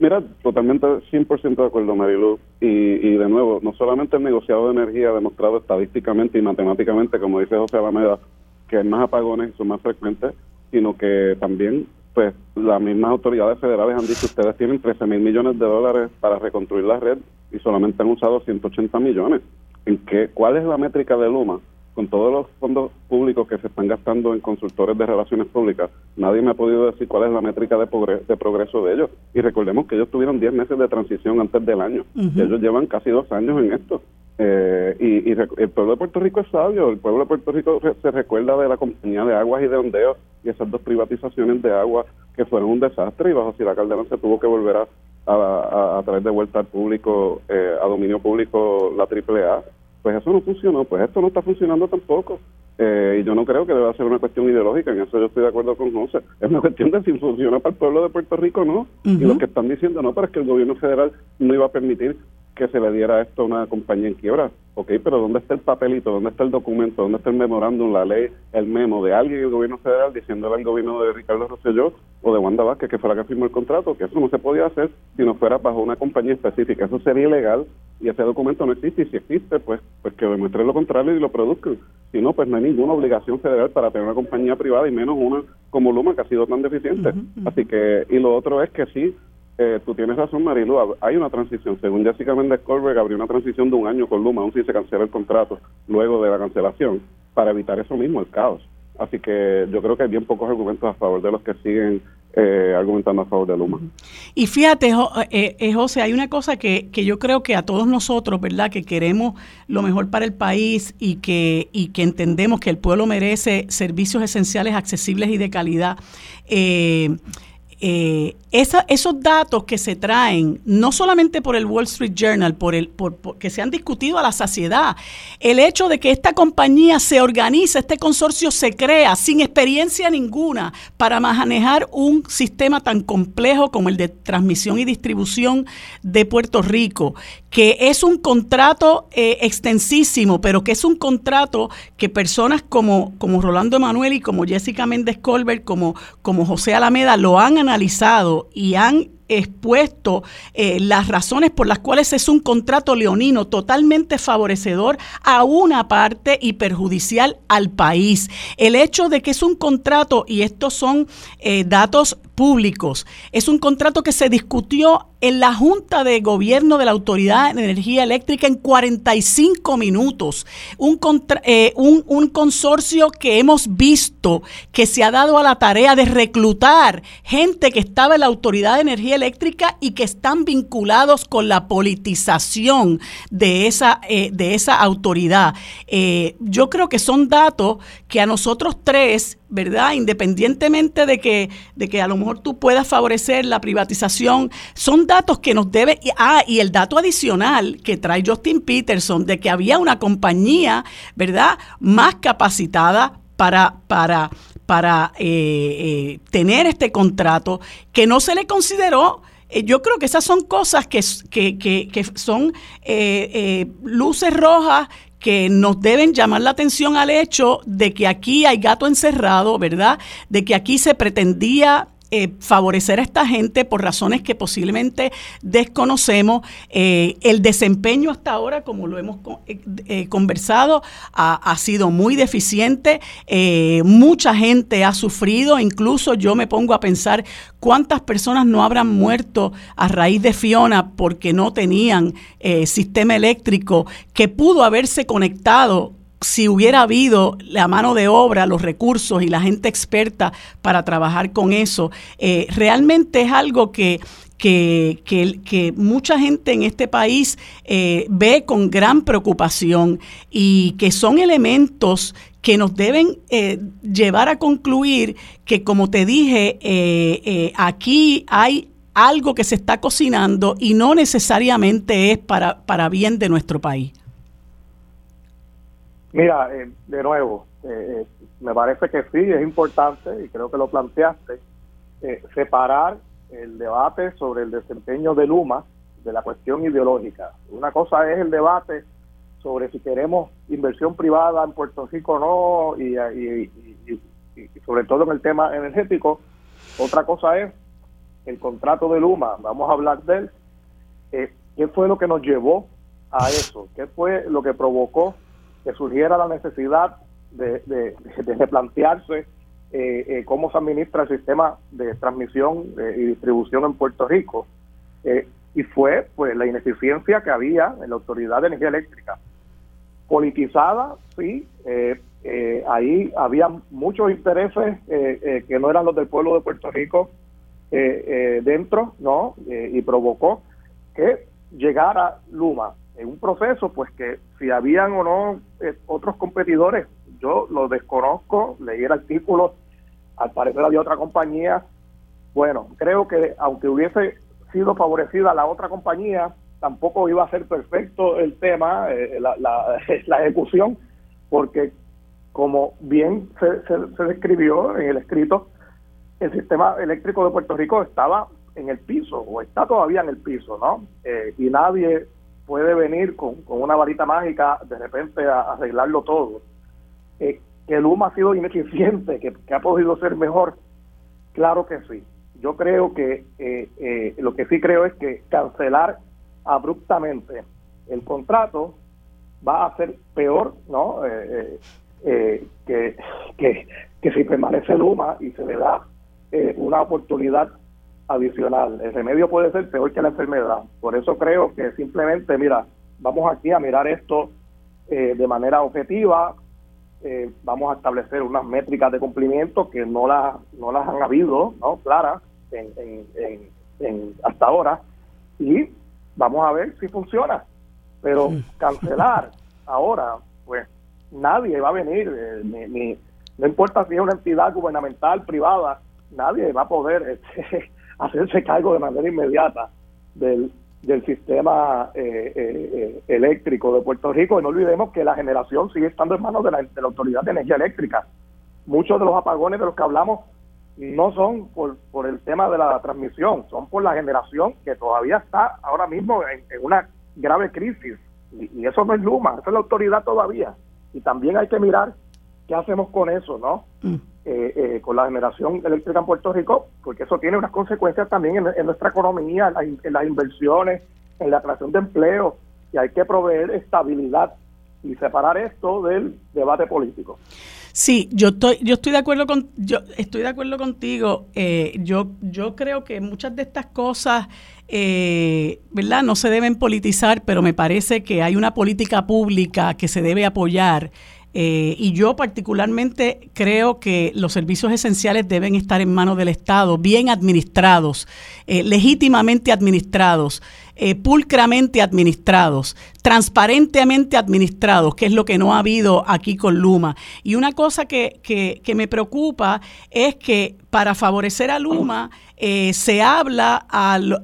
Mira, totalmente 100% de acuerdo, Marilu. Y, y de nuevo, no solamente el negociado de energía ha demostrado estadísticamente y matemáticamente, como dice José Alameda, que hay más apagones son más frecuentes, sino que también pues las mismas autoridades federales han dicho ustedes tienen 13 mil millones de dólares para reconstruir la red y solamente han usado 180 millones. ¿En qué, ¿Cuál es la métrica de Luma con todos los fondos públicos que se están gastando en consultores de relaciones públicas, nadie me ha podido decir cuál es la métrica de, progreso de ellos. Y recordemos que ellos tuvieron 10 meses de transición antes del año. y ellos llevan casi dos años en esto. Eh, y, el pueblo de Puerto Rico es sabio. El pueblo de Puerto Rico se recuerda de la compañía de aguas y de ondeo y esas dos privatizaciones de agua que fueron un desastre y bajo si la Calderón se tuvo que volver a, a, traer de vuelta al público, eh, a dominio público la AAA pues eso no funcionó, pues esto no está funcionando tampoco. Eh, y yo no creo que deba ser una cuestión ideológica, en eso yo estoy de acuerdo con José. Es una cuestión de si funciona para el pueblo de Puerto Rico o no. Y los que están diciendo no, pero es que el gobierno federal no iba a permitir que se le diera esto a una compañía en quiebra. Ok, pero ¿dónde está el papelito? ¿Dónde está el documento? ¿Dónde está el memorándum, la ley, el memo de alguien en el gobierno federal diciéndole al gobierno de Ricardo Rosselló o de Wanda Vázquez, que fue la que firmó el contrato, que eso no se podía hacer si no fuera bajo una compañía específica? Eso sería ilegal y ese documento no existe. Y si existe, pues, pues que demuestre lo contrario y lo produzcan. Si no, pues no hay ninguna obligación federal para tener una compañía privada y menos una como Luma que ha sido tan deficiente. Así que, y lo otro es que sí, eh, tú tienes razón, Marilu, hay una transición. Según Jessica Méndez Colberg, habría una transición de un año con Luma, aún si se cancela el contrato luego de la cancelación, para evitar eso mismo, el caos. Así que yo creo que hay bien pocos argumentos a favor de los que siguen eh, argumentando a favor de Luma. Y fíjate, eh, eh, José, hay una cosa que, que, yo creo que a todos nosotros, ¿verdad? Que queremos lo mejor para el país y que, y que entendemos que el pueblo merece servicios esenciales, accesibles y de calidad. Eh, eh, esos datos que se traen, no solamente por el Wall Street Journal, por el, por, que se han discutido a la saciedad, el hecho de que esta compañía se organiza, este consorcio se crea sin experiencia ninguna para manejar un sistema tan complejo como el de transmisión y distribución de Puerto Rico, que es un contrato eh, extensísimo, pero que es un contrato que personas como, como Rolando Emanuel y como Jessica Méndez Colbert, como, como José Alameda, lo han analizado y han expuesto eh, las razones por las cuales es un contrato leonino totalmente favorecedor a una parte y perjudicial al país. El hecho de que es un contrato, y estos son eh, datos públicos, es un contrato que se discutió en la Junta de Gobierno de la Autoridad de Energía Eléctrica en 45 minutos. Un, eh, un, un consorcio que hemos visto que se ha dado a la tarea de reclutar gente que estaba en la Autoridad de Energía eléctrica y que están vinculados con la politización de esa, eh, de esa autoridad. Eh, yo creo que son datos que a nosotros tres, ¿verdad? Independientemente de que, de que a lo mejor tú puedas favorecer la privatización, son datos que nos debe... Ah, y el dato adicional que trae Justin Peterson de que había una compañía, ¿verdad? Más capacitada para, para para eh, eh, tener este contrato que no se le consideró. Eh, yo creo que esas son cosas que, que, que, son luces rojas que nos deben llamar la atención al hecho de que aquí hay gato encerrado, ¿verdad? De que aquí se pretendía eh, favorecer a esta gente por razones que posiblemente desconocemos. Eh, el desempeño hasta ahora, como lo hemos eh, conversado, ha, sido muy deficiente. mucha gente ha sufrido, incluso yo me pongo a pensar cuántas personas no habrán muerto a raíz de Fiona porque no tenían sistema eléctrico que pudo haberse conectado si hubiera habido la mano de obra, los recursos y la gente experta para trabajar con eso, eh, realmente es algo que, que, que, mucha gente en este país eh, ve con gran preocupación y que son elementos que nos deben eh, llevar a concluir que, como te dije, aquí hay algo que se está cocinando y no necesariamente es para, para bien de nuestro país. Mira, eh, de nuevo, eh, eh, me parece que sí, es importante, y creo que lo planteaste, separar el debate sobre el desempeño de Luma de la cuestión ideológica. Una cosa es el debate sobre si queremos inversión privada en Puerto Rico o no, y, sobre todo en el tema energético. Otra cosa es el contrato de Luma, vamos a hablar de él. ¿Qué fue lo que nos llevó a eso? ¿Qué fue lo que provocó que surgiera la necesidad de, de, replantearse eh, eh, cómo se administra el sistema de transmisión eh, y distribución en Puerto Rico. y fue pues la ineficiencia que había en la Autoridad de Energía Eléctrica. Politizada, sí, ahí había muchos intereses que no eran los del pueblo de Puerto Rico dentro, ¿no? y provocó que llegara Luma en un proceso, pues que si habían o no eh, otros competidores, yo lo desconozco, leí el artículo, al parecer había otra compañía. Bueno, creo que aunque hubiese sido favorecida la otra compañía, tampoco iba a ser perfecto el tema, eh, la, la, ejecución, porque como bien se, describió en el escrito, el sistema eléctrico de Puerto Rico estaba en el piso o está todavía en el piso, ¿no? Eh, y nadie puede venir con, una varita mágica de repente a, arreglarlo todo. Eh, que Luma ha sido ineficiente, que, ha podido ser mejor, claro que sí. Yo creo que eh, lo que sí creo es que cancelar abruptamente el contrato va a ser peor, ¿no? Eh, que, que, si permanece Luma y se le da eh, una oportunidad adicional. El remedio puede ser peor que la enfermedad. Por eso creo que simplemente, mira, vamos aquí a mirar esto eh, de manera objetiva, vamos a establecer unas métricas de cumplimiento que no las no las han habido, ¿no? Claras en, en, hasta ahora y vamos a ver si funciona. Pero cancelar ahora, pues nadie va a venir, eh, ni, no importa si es una entidad gubernamental, privada, nadie va a poder este, hacerse cargo de manera inmediata del, del sistema eh, eh, eléctrico de Puerto Rico. Y no olvidemos que la generación sigue estando en manos de la, de la Autoridad de Energía Eléctrica. Muchos de los apagones de los que hablamos no son por, por el tema de la transmisión, son por la generación que todavía está ahora mismo en, una grave crisis. Y, y, eso no es Luma, eso es la autoridad todavía y también hay que mirar qué hacemos con eso, ¿no? Mm. Eh, eh, con la generación eléctrica en Puerto Rico, porque eso tiene unas consecuencias también en, nuestra economía, en, las inversiones, en la creación de empleo, y hay que proveer estabilidad y separar esto del debate político. Sí, yo estoy, yo estoy de acuerdo con, yo estoy de acuerdo contigo. Eh, yo, yo creo que muchas de estas cosas, eh, ¿verdad? No se deben politizar, pero me parece que hay una política pública que se debe apoyar. Eh, y yo particularmente creo que los servicios esenciales deben estar en manos del Estado, bien administrados, legítimamente administrados. Eh, pulcramente administrados, transparentemente administrados, que es lo que no ha habido aquí con Luma. Y una cosa que, que, me preocupa es que para favorecer a Luma eh, se habla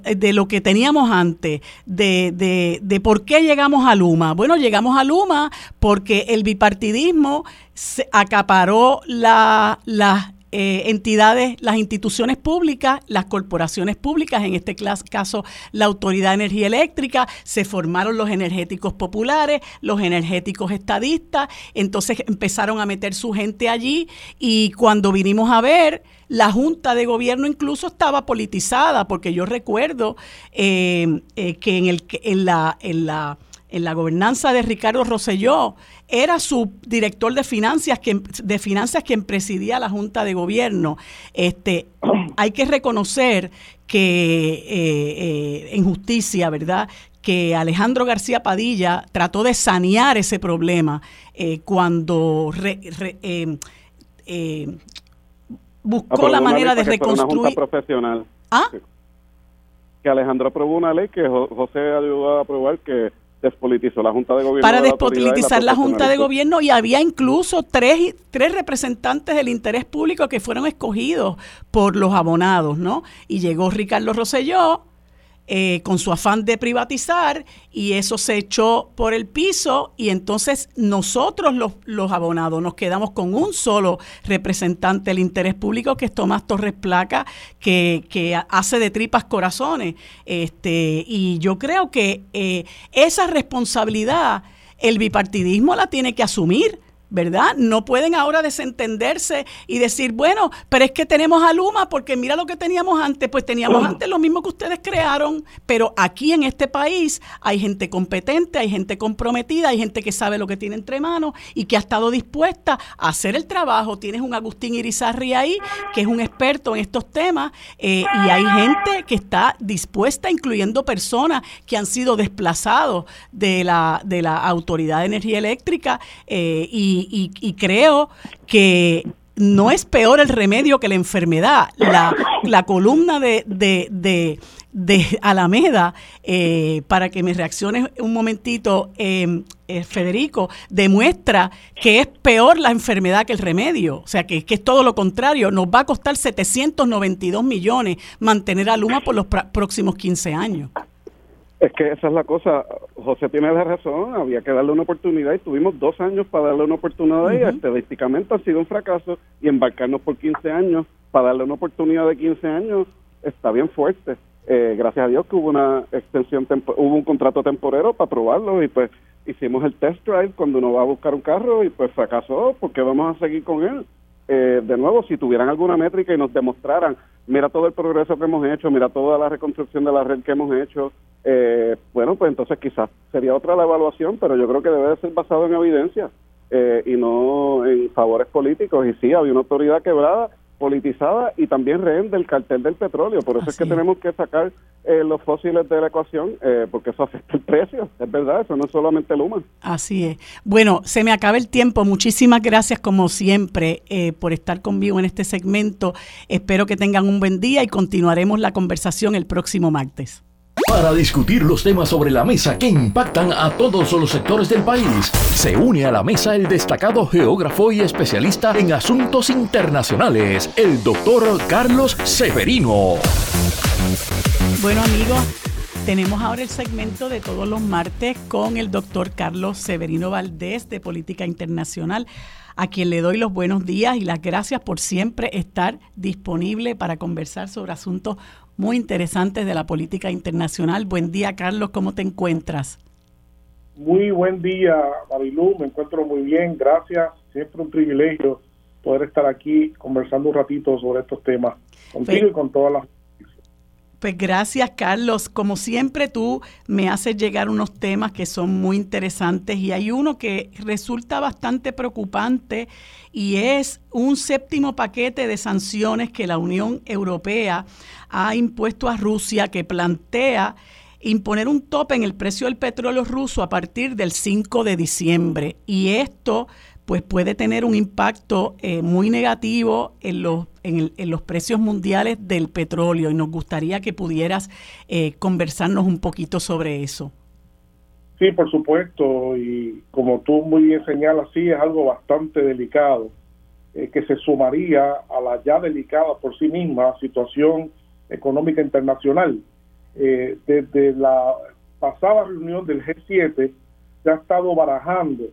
de lo que teníamos antes, de, de, de, por qué llegamos a Luma. Bueno, llegamos a Luma porque el bipartidismo se acaparó la, la eh, entidades, las instituciones públicas, las corporaciones públicas, en este caso la Autoridad de Energía Eléctrica, se formaron los energéticos populares, los energéticos estadistas, entonces empezaron a meter su gente allí y cuando vinimos a ver, la Junta de Gobierno incluso estaba politizada, porque yo recuerdo eh, eh, que en, el, en la... En la en la gobernanza de Ricardo Rosselló, era su director de finanzas quien, de finanzas quien presidía la Junta de Gobierno. Este, hay que reconocer que eh, eh, en justicia, ¿verdad? que Alejandro García Padilla trató de sanear ese problema eh, cuando buscó la manera de reconstruir. profesional. ¿Ah? Que Alejandro aprobó una ley que José ayudó a aprobar que despolitizó la Junta de Gobierno. Para despolitizar la, Junta de Gobierno y había incluso tres, tres representantes del interés público que fueron escogidos por los abonados, ¿no? Y llegó Ricardo Rosselló eh, con su afán de privatizar y eso se echó por el piso y entonces nosotros los, los, abonados nos quedamos con un solo representante del interés público que es Tomás Torres Placa que, que hace de tripas corazones. Este y yo creo que eh, esa responsabilidad el bipartidismo la tiene que asumir ¿verdad? No pueden ahora desentenderse y decir, bueno, pero es que tenemos a Luma porque mira lo que teníamos antes, pues teníamos antes lo mismo que ustedes crearon, pero aquí en este país hay gente competente, hay gente comprometida, hay gente que sabe lo que tiene entre manos y que ha estado dispuesta a hacer el trabajo. Tienes un Agustín Irizarri ahí, que es un experto en estos temas, eh, y hay gente que está dispuesta, incluyendo personas que han sido desplazados de la, de la Autoridad de Energía Eléctrica eh, y y, creo que no es peor el remedio que la enfermedad. La, la columna de, de, de, Alameda, eh, para que me reacciones un momentito, em, eh, Federico, demuestra que es peor la enfermedad que el remedio. O sea, que, que, es todo lo contrario. Nos va a costar 792 millones mantener a Luma por los próximos 15 años. Es que esa es la cosa. José tiene la razón. Había que darle una oportunidad y tuvimos dos años para darle una oportunidad y estadísticamente ha sido un fracaso y embarcarnos por 15 años para darle una oportunidad de 15 años está bien fuerte. Eh, gracias a Dios que hubo una extensión, hubo un contrato temporero para probarlo y pues hicimos el test drive cuando uno va a buscar un carro y pues fracasó porque vamos a seguir con él. Eh, de nuevo, si tuvieran alguna métrica y nos demostraran, mira todo el progreso que hemos hecho, mira toda la reconstrucción de la red que hemos hecho, eh, bueno, pues entonces quizás sería otra la evaluación, pero yo creo que debe de ser basado en evidencia eh, y no en favores políticos. Y sí, había una autoridad quebrada politizada y también rehén del cartel del petróleo. Por eso es que tenemos que sacar eh, los fósiles de la ecuación, eh, porque eso afecta el precio. Es verdad, eso no es solamente el humo. Así es. Bueno, se me acaba el tiempo. Muchísimas gracias, como siempre, eh, por estar conmigo en este segmento. Espero que tengan un buen día y continuaremos la conversación el próximo martes. Para discutir los temas sobre la mesa que impactan a todos los sectores del país, se une a la mesa el destacado geógrafo y especialista en asuntos internacionales, el doctor Carlos Severino. Bueno amigos, tenemos ahora el segmento de todos los martes con el doctor Carlos Severino Valdés de Política Internacional a quien le doy los buenos días y las gracias por siempre estar disponible para conversar sobre asuntos muy interesantes de la política internacional. Buen día, Carlos, ¿cómo te encuentras? Muy buen día, Marilú, me encuentro muy bien, gracias. Siempre un privilegio poder estar aquí conversando un ratito sobre estos temas contigo y con todas las pues gracias, Carlos. Como siempre, tú me haces llegar unos temas que son muy interesantes y hay uno que resulta bastante preocupante y es un séptimo paquete de sanciones que la Unión Europea ha impuesto a Rusia que plantea imponer un tope en el precio del petróleo ruso a partir del 5 de diciembre. Y esto pues puede tener un impacto eh, muy negativo en los, en, los precios mundiales del petróleo y nos gustaría que pudieras eh, conversarnos un poquito sobre eso. Sí, por supuesto, y como tú muy bien señalas, sí, es algo bastante delicado, eh, que se sumaría a la ya delicada por sí misma situación económica internacional. desde la pasada reunión del G7 se ha estado barajando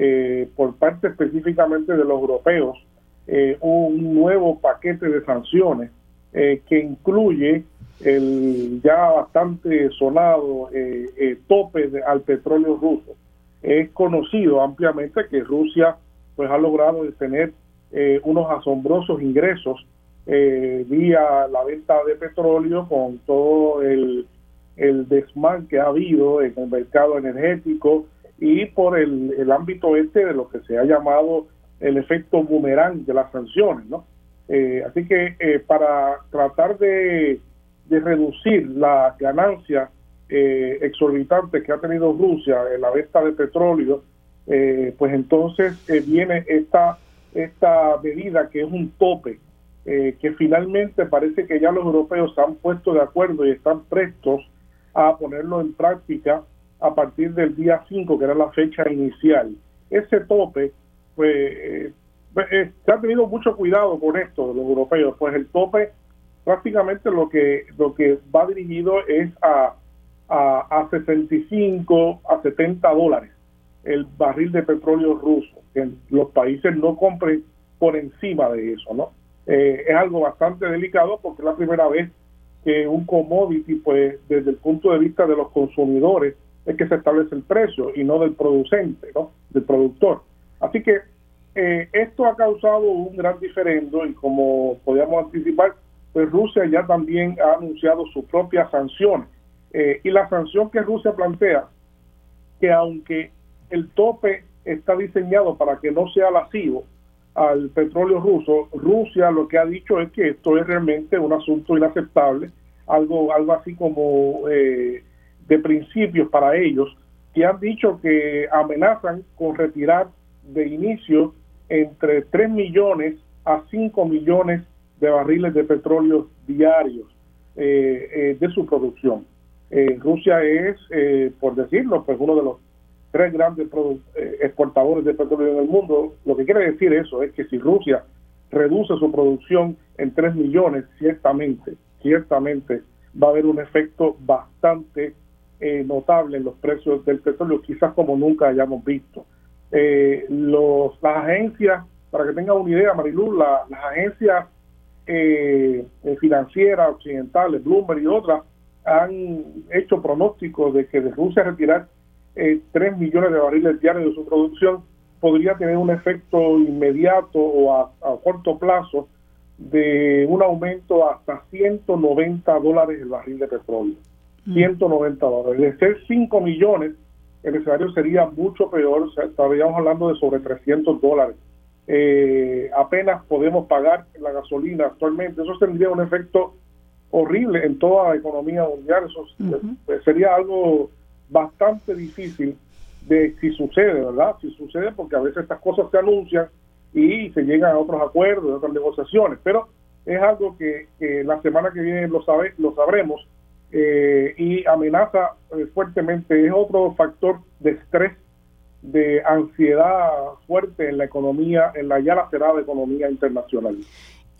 eh, por parte específicamente de los europeos eh, un nuevo paquete de sanciones eh, que incluye el ya bastante sonado tope al petróleo ruso. Es conocido ampliamente que Rusia pues ha logrado tener unos asombrosos ingresos vía la venta de petróleo con todo el, el desmán que ha habido en el mercado energético, y por el, ámbito este de lo que se ha llamado el efecto boomerang de las sanciones, ¿no? Eh, así que eh, para tratar de, reducir la ganancia eh, exorbitante que ha tenido Rusia en la venta de petróleo, pues entonces viene esta, esta medida que es un tope, que finalmente parece que ya los europeos se han puesto de acuerdo y están prestos a ponerlo en práctica a partir del día 5, que era la fecha inicial. Ese tope, pues, eh, pues eh, se ha tenido mucho cuidado con esto, los europeos, pues el tope prácticamente lo que, lo que va dirigido es a, a, a 65 a 70 dólares el barril de petróleo ruso, que los países no compren por encima de eso, ¿no? Eh, es algo bastante delicado porque es la primera vez que un commodity, pues desde el punto de vista de los consumidores, es que se establece el precio y no del producente, ¿no? del productor. Así que eh, esto ha causado un gran diferendo y como podíamos anticipar, pues Rusia ya también ha anunciado sus propias sanciones. Eh, y la sanción que Rusia plantea, que aunque el tope está diseñado para que no sea lascivo al petróleo ruso, Rusia lo que ha dicho es que esto es realmente un asunto inaceptable, algo, algo así como eh, de principios para ellos que han dicho que amenazan con retirar de inicio entre 3 millones a 5 millones de barriles de petróleo diarios eh, eh, de su producción. Eh, Rusia es, por decirlo, pues uno de los tres grandes exportadores de petróleo en el mundo. Lo que quiere decir eso es que si Rusia reduce su producción en 3 millones, ciertamente, ciertamente va a haber un efecto bastante eh, notable en los precios del petróleo, quizás como nunca hayamos visto. Eh, los, las agencias, para que tengan una idea, Marilu, las agencias eh, financieras occidentales, Bloomberg y otras, han hecho pronósticos de que de Rusia retirar eh, 3 millones de barriles diarios de su producción podría tener un efecto inmediato o a, corto plazo de un aumento hasta 190 dólares el barril de petróleo. 190 mm. dólares. De ser 5 millones, el escenario sería mucho peor, estaríamos hablando de sobre 300 dólares. Eh, apenas podemos pagar la gasolina actualmente. Eso tendría un efecto horrible en toda la economía mundial. Eso eh, sería algo bastante difícil de si sucede, ¿verdad? Si sucede porque a veces estas cosas se anuncian y se llegan a otros acuerdos, a otras negociaciones, pero es algo que, la semana que viene lo, sabe, lo sabremos eh, y amenaza eh, fuertemente, es otro factor de estrés, de ansiedad fuerte en la economía, en la ya lacerada economía internacional.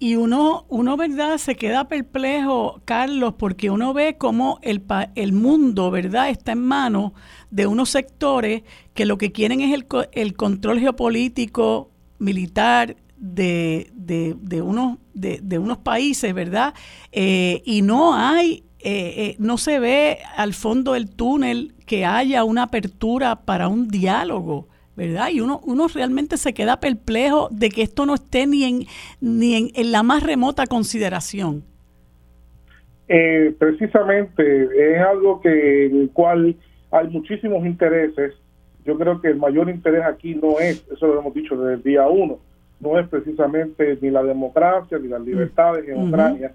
Y uno, uno, ¿verdad? Se queda perplejo, Carlos, porque uno ve cómo el, el mundo, ¿verdad? Está en manos de unos sectores que lo que quieren es el, el control geopolítico, militar, de, de, de unos, de, de, unos países, ¿verdad? Eh, y no hay, eh, eh, no se ve al fondo del túnel que haya una apertura para un diálogo ¿verdad? Y uno, uno realmente se queda perplejo de que esto no esté ni en, ni en, la más remota consideración. Eh, precisamente es algo que en el cual hay muchísimos intereses. Yo creo que el mayor interés aquí no es, eso lo hemos dicho desde el día uno, no es precisamente ni la democracia ni las libertades en Ucrania.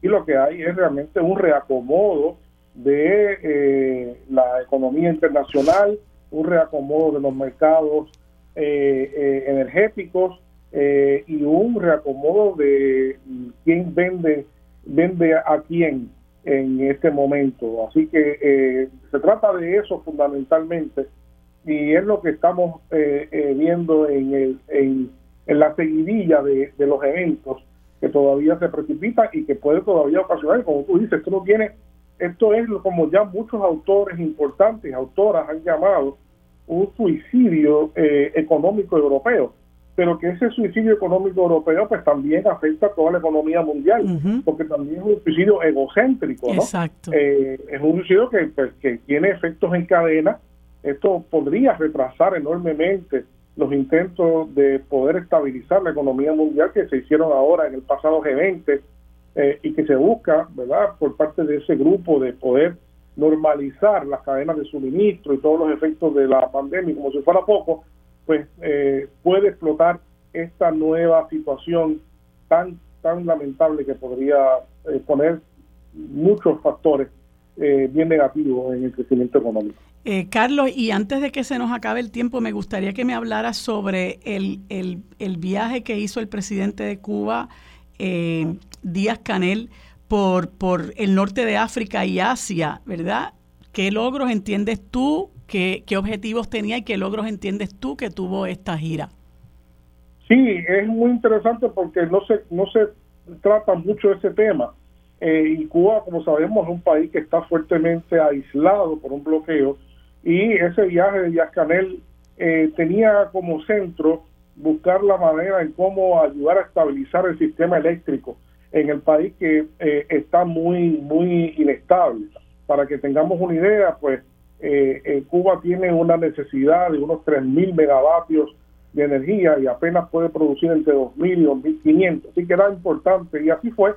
Y lo que hay es realmente un reacomodo de eh, la economía internacional, un reacomodo de los mercados eh, eh, energéticos eh, y un reacomodo de quién vende vende a quién en este momento. Así que se trata de eso fundamentalmente y es lo que estamos viendo en, el, en, la seguidilla de, de, los eventos que todavía se precipitan y que puede todavía ocasionar, como tú dices, esto no tiene, esto es como ya muchos autores importantes, autoras han llamado, un suicidio eh, económico europeo, pero que ese suicidio económico europeo pues también afecta a toda la economía mundial, porque también es un suicidio egocéntrico, ¿no? Eh, es un suicidio que, pues, que tiene efectos en cadena, esto podría retrasar enormemente los intentos de poder estabilizar la economía mundial que se hicieron ahora en el pasado G20 eh, y que se busca, ¿verdad?, por parte de ese grupo de poder normalizar las cadenas de suministro y todos los efectos de la pandemia, como si fuera poco, pues eh, puede explotar esta nueva situación tan tan lamentable que podría eh, poner muchos factores eh, bien negativos en el crecimiento económico. Carlos, y antes de que se nos acabe el tiempo, me gustaría que me hablara sobre el, el, viaje que hizo el presidente de Cuba, Díaz Canel, por, por el norte de África y Asia, ¿verdad? ¿Qué logros entiendes tú, qué, qué objetivos tenía y qué logros entiendes tú que tuvo esta gira? Sí, es muy interesante porque no se, no se trata mucho ese tema. Eh, y Cuba, como sabemos, es un país que está fuertemente aislado por un bloqueo y ese viaje de Díaz Canel eh, tenía como centro buscar la manera en cómo ayudar a estabilizar el sistema eléctrico en el país que eh, está muy, muy inestable. Para que tengamos una idea, pues eh, eh, Cuba tiene una necesidad de unos 3.000 megavatios de energía y apenas puede producir entre 2.000 y 2.500. Así que era importante y así fue.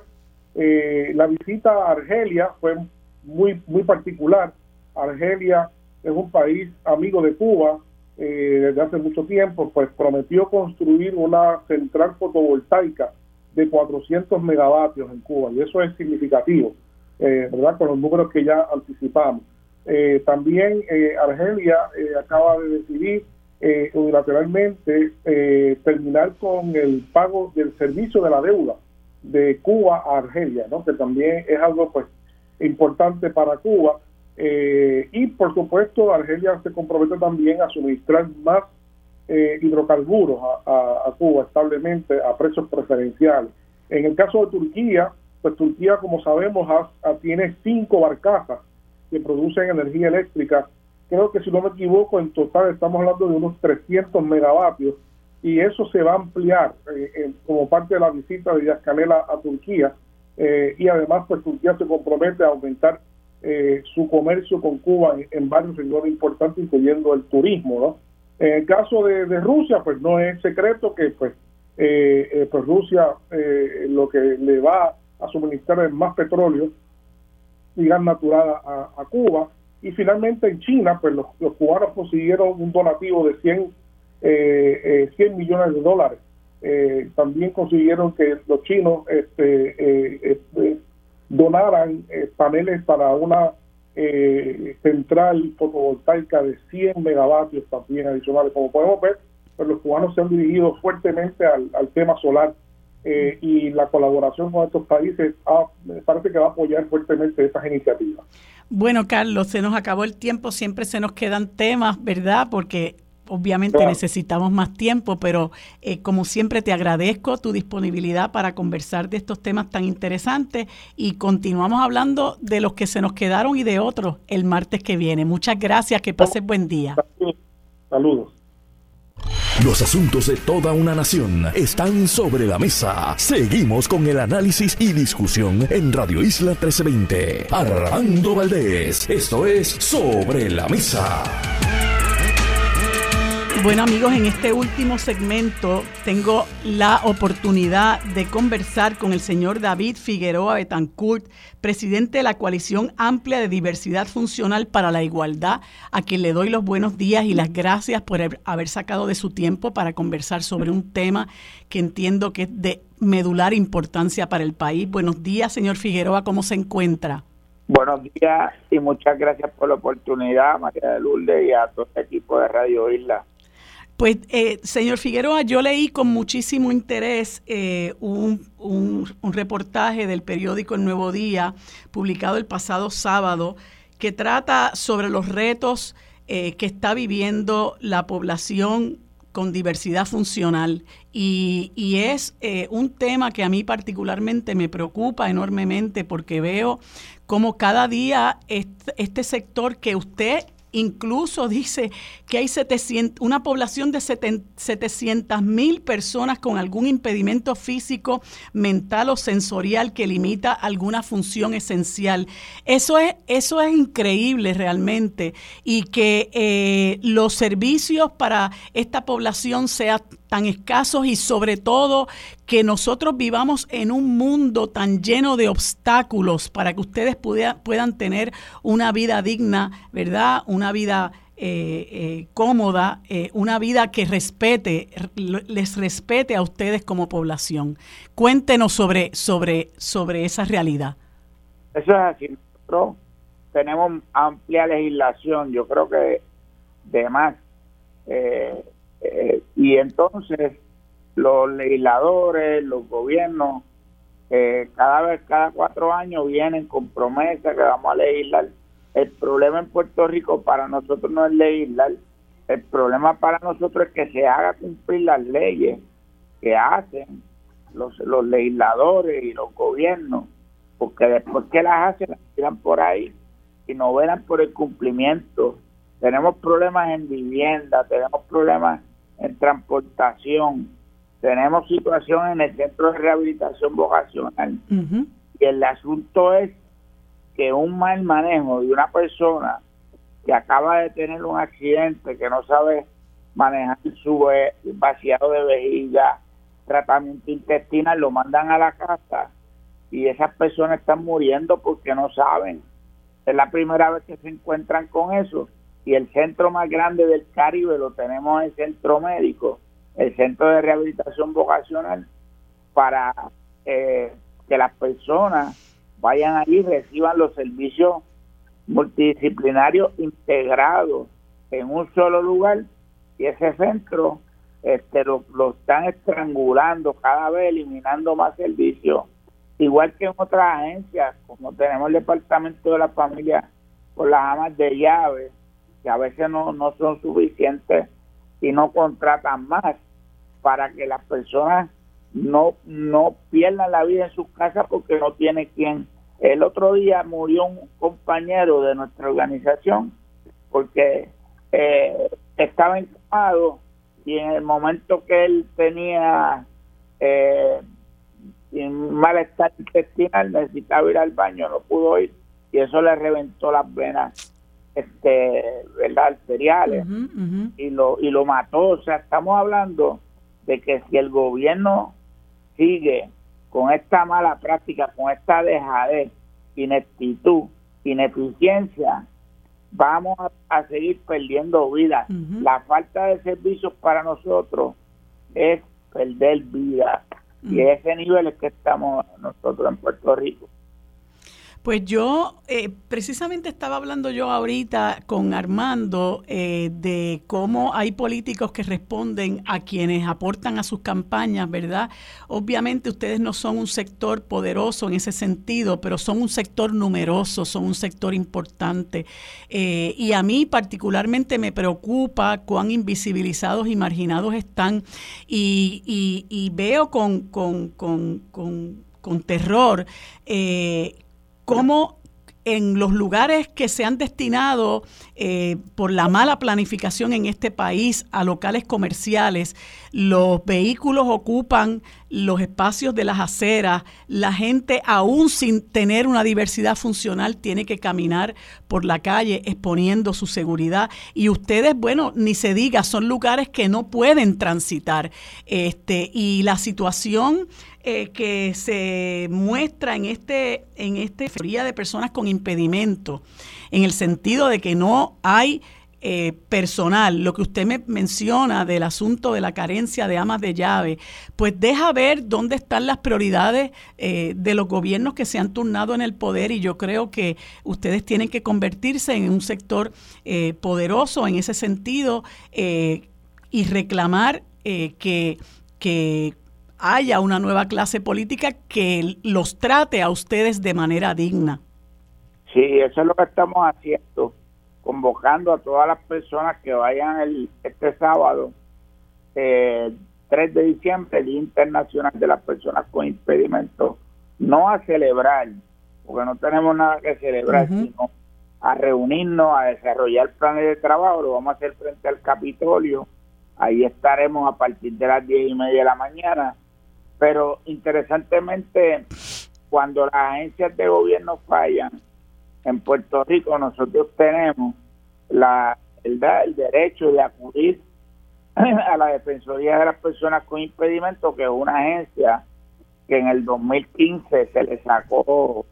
la visita a Argelia fue muy, muy particular. Argelia es un país amigo de Cuba desde hace mucho tiempo, pues prometió construir una central fotovoltaica de 400 megavatios en Cuba y eso es significativo, eh, ¿verdad? Con los números que ya anticipamos. Eh, también eh, Argelia acaba de decidir unilateralmente terminar con el pago del servicio de la deuda de Cuba a Argelia, ¿no? Que también es algo pues importante para Cuba. Y por supuesto Argelia se compromete también a suministrar más eh, hidrocarburos a, Cuba establemente a precios preferenciales. En el caso de Turquía, pues Turquía, como sabemos, tiene cinco barcazas que producen energía eléctrica. Creo que si no me equivoco, en total estamos hablando de unos 300 megavatios y eso se va a ampliar eh, como parte de la visita de Díaz a Turquía eh, y además pues Turquía se compromete a aumentar eh, su comercio con Cuba en, varios sectores importantes incluyendo el turismo en el caso de, Rusia pues no es secreto que pues, pues Rusia lo que le va a suministrar es más petróleo y gas natural a, Cuba y finalmente en China pues los, cubanos consiguieron un donativo de 100 eh, 100 eh, millones de dólares. Eh, también consiguieron que los chinos este, eh, donaran paneles para una central fotovoltaica de 100 megavatios también adicionales. Como podemos ver, pues los cubanos se han dirigido fuertemente al, tema solar y la colaboración con estos países parece que va a apoyar fuertemente esas iniciativas. Bueno, Carlos, se nos acabó el tiempo, siempre se nos quedan temas, ¿verdad? Porque obviamente necesitamos más tiempo, pero eh, como siempre te agradezco tu disponibilidad para conversar de estos temas tan interesantes y continuamos hablando de los que se nos quedaron y de otros el martes que viene. Muchas gracias, que pases buen día. Saludos. Los asuntos de toda una nación están sobre la mesa. Seguimos con el análisis y discusión en Radio Isla 1320. Armando Valdés, esto es Sobre la Mesa. Bueno amigos, en este último segmento tengo la oportunidad de conversar con el señor David Figueroa Betancourt, presidente de la Coalición Amplia de Diversidad Funcional para la Igualdad, a quien le doy los buenos días y las gracias por haber sacado de su tiempo para conversar sobre un tema que entiendo que es de medular importancia para el país. Buenos días, señor Figueroa, ¿cómo se encuentra? Buenos días y muchas gracias por la oportunidad, María de Lourdes, y a todo el equipo de Radio Isla. Pues, eh, señor Figueroa, yo leí con muchísimo interés eh, un, reportaje del periódico El Nuevo Día, publicado el pasado sábado, que trata sobre los retos eh, que está viviendo la población con diversidad funcional. Y, y es un tema que a mí particularmente me preocupa enormemente porque veo como cada día este sector que usted Incluso dice que hay 700, una población de 700 mil personas con algún impedimento físico, mental o sensorial que limita alguna función esencial. Eso es, eso es increíble realmente y que eh, los servicios para esta población sean tan escasos y sobre todo que nosotros vivamos en un mundo tan lleno de obstáculos para que ustedes puedan tener una vida digna, ¿verdad? Una vida eh, eh, cómoda, eh, una vida que respete, les respete a ustedes como población. Cuéntenos sobre, sobre, sobre esa realidad. Eso es así. Nosotros tenemos amplia legislación, yo creo que de más. y entonces los legisladores, los gobiernos, cada vez, cada cuatro años vienen con promesas que vamos a legislar. El problema en Puerto Rico para nosotros no es legislar, el problema para nosotros es que se haga cumplir las leyes que hacen los, los legisladores y los gobiernos, porque después que las hacen, las tiran por ahí y no velan por el cumplimiento. Tenemos problemas en vivienda, tenemos problemas en transportación, tenemos situación en el centro de rehabilitación vocacional. Y el asunto es que un mal manejo de una persona que acaba de tener un accidente, que no sabe manejar su vaciado de vejiga, tratamiento intestinal, lo mandan a la casa y esas personas están muriendo porque no saben. Es la primera vez que se encuentran con eso y el centro más grande del Caribe lo tenemos en el centro médico el centro de rehabilitación vocacional para eh, que las personas vayan allí y reciban los servicios multidisciplinarios integrados en un solo lugar y ese centro este lo, lo están estrangulando cada vez eliminando más servicios igual que en otras agencias como tenemos el departamento de la familia con las amas de llave que a veces no, no son suficientes y no contratan más para que las personas no, no pierdan la vida en sus casas porque no tiene quien. El otro día murió un compañero de nuestra organización porque eh, estaba encamado y en el momento que él tenía eh, malestar intestinal, necesitaba ir al baño, no pudo ir y eso le reventó las venas este verdad arteriales y lo y lo mató. O sea estamos hablando de que si el gobierno sigue con esta mala práctica con esta dejadez ineptitud ineficiencia vamos a, seguir perdiendo vidas. La falta de servicios para nosotros es perder vidas. Y ese nivel es que estamos nosotros en Puerto Rico pues yo, eh, precisamente estaba hablando yo ahorita con Armando eh, de cómo hay políticos que responden a quienes aportan a sus campañas, ¿verdad? Obviamente ustedes no son un sector poderoso en ese sentido, pero son un sector numeroso, son un sector importante. Eh, y a mí particularmente me preocupa cuán invisibilizados y marginados están y, y, veo con, con, con, con terror cómo en los lugares que se han destinado eh, por la mala planificación en este país a locales comerciales, los vehículos ocupan los espacios de las aceras, la gente aún sin tener una diversidad funcional tiene que caminar por la calle exponiendo su seguridad y ustedes, bueno, ni se diga, son lugares que no pueden transitar. Este, y la situación eh, que se muestra en este en este de personas con impedimento, en el sentido de que no hay eh, personal, lo que usted me menciona del asunto de la carencia de amas de llave, pues deja ver dónde están las prioridades eh, de los gobiernos que se han turnado en el poder y yo creo que ustedes tienen que convertirse en un sector poderoso en ese sentido y reclamar que, que haya una nueva clase política que los trate a ustedes de manera digna. Sí, eso es lo que estamos haciendo, convocando a todas las personas que vayan el, este sábado, eh, 3 de diciembre, el Día Internacional de las Personas con Impedimentos, no a celebrar, porque no tenemos nada que celebrar, sino a reunirnos, a desarrollar planes de trabajo, lo vamos a hacer frente al Capitolio, ahí estaremos a partir de las diez y media de la mañana pero interesantemente, cuando las agencias de gobierno fallan, en Puerto Rico nosotros tenemos la el, derecho de acudir a la Defensoría de las Personas con Impedimento, que es una agencia que en el 2015 se le sacó,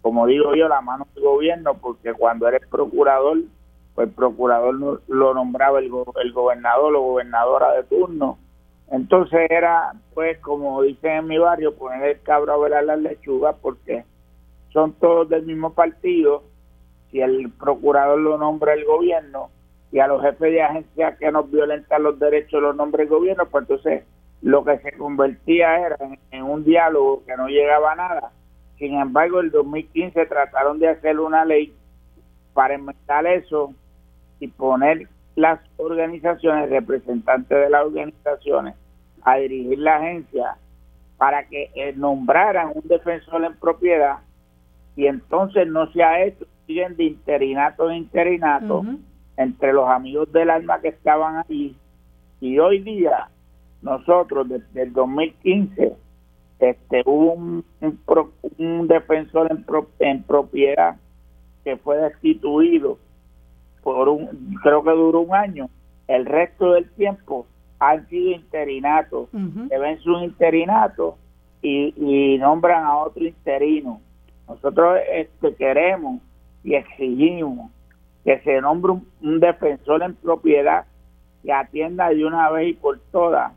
como digo yo, la mano del gobierno, porque cuando eres procurador, pues el procurador lo nombraba el, el gobernador o gobernadora de turno, entonces era, pues, como dicen en mi barrio, poner el cabro a ver las lechugas porque son todos del mismo partido. Si el procurador lo nombra el gobierno y a los jefes de agencia que nos violentan los derechos los nombra el gobierno, pues entonces lo que se convertía era en, un diálogo que no llegaba a nada. Sin embargo, en el 2015 trataron de hacer una ley para enmendar eso y poner las organizaciones, representantes de las organizaciones, a dirigir la agencia para que eh, nombraran un defensor en propiedad y entonces no se ha hecho, siguen de interinato en interinato entre los amigos del alma que estaban allí y hoy día nosotros desde el 2015 este hubo un, un, defensor en, en propiedad que fue destituido por un creo que duró un año el resto del tiempo han sido interinatos, se ven su interinato y, nombran a otro interino. Nosotros este, queremos y exigimos que se nombre un, defensor en propiedad que atienda de una vez y por todas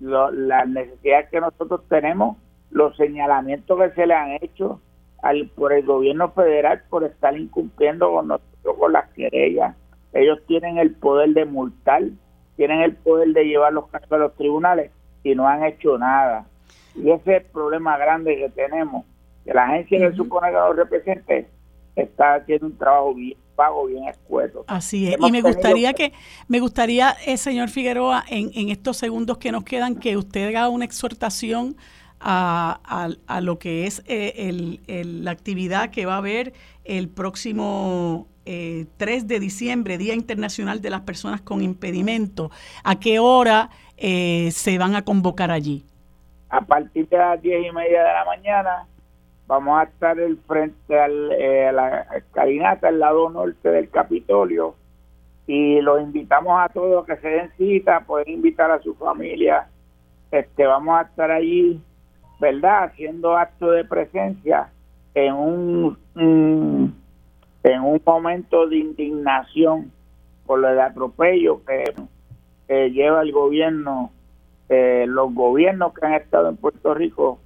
las necesidades que nosotros tenemos, los señalamientos que se le han hecho al, por el gobierno federal por estar incumpliendo con nosotros con las querellas. Ellos tienen el poder de multar tienen el poder de llevar los casos a los tribunales y no han hecho nada. Y ese es el problema grande que tenemos, que la agencia que supone que los represente está haciendo un trabajo bien pago bien escueto. Así es. y me gustaría que, me gustaría, eh, señor Figueroa, en, en estos segundos que nos quedan, que usted haga una exhortación a, a, lo que es eh, el, la actividad que va a haber el próximo 3 eh, de diciembre, Día Internacional de las Personas con Impedimento. ¿A qué hora eh, se van a convocar allí? A partir de las 10 y media de la mañana vamos a estar el frente al, a la escalinata, al lado norte del Capitolio, y los invitamos a todos que se den cita, pueden invitar a su familia. Este, vamos a estar allí ¿verdad? Haciendo acto de presencia en un, en un momento de indignación por el atropello que lleva el gobierno, eh, los gobiernos que han estado en Puerto Rico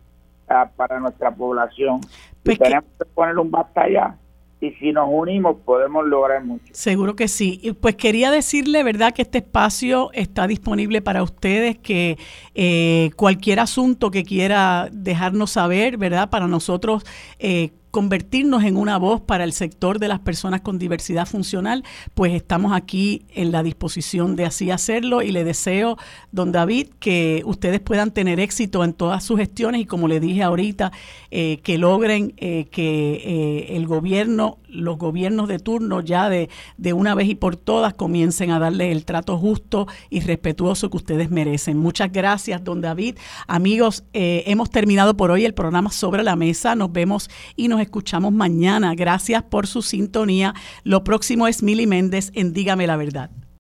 ah, para nuestra población. Pues tenemos que poner un batalla y si nos unimos podemos lograr mucho. Seguro que sí. Pues quería decirle, ¿verdad?, que este espacio está disponible para ustedes, que eh, cualquier asunto que quiera dejarnos saber, ¿verdad?, para nosotros. Eh, convertirnos en una voz para el sector de las personas con diversidad funcional, pues estamos aquí en la disposición de así hacerlo y le deseo, don David, que ustedes puedan tener éxito en todas sus gestiones y como le dije ahorita, eh, que logren eh, que eh, el gobierno, los gobiernos de turno ya de, de una vez y por todas comiencen a darle el trato justo y respetuoso que ustedes merecen. Muchas gracias, don David. Amigos, hemos terminado por hoy el programa Sobre la Mesa. Nos vemos y nos escuchamos mañana. Gracias por su sintonía. Lo próximo es Mili Méndez en Dígame la Verdad.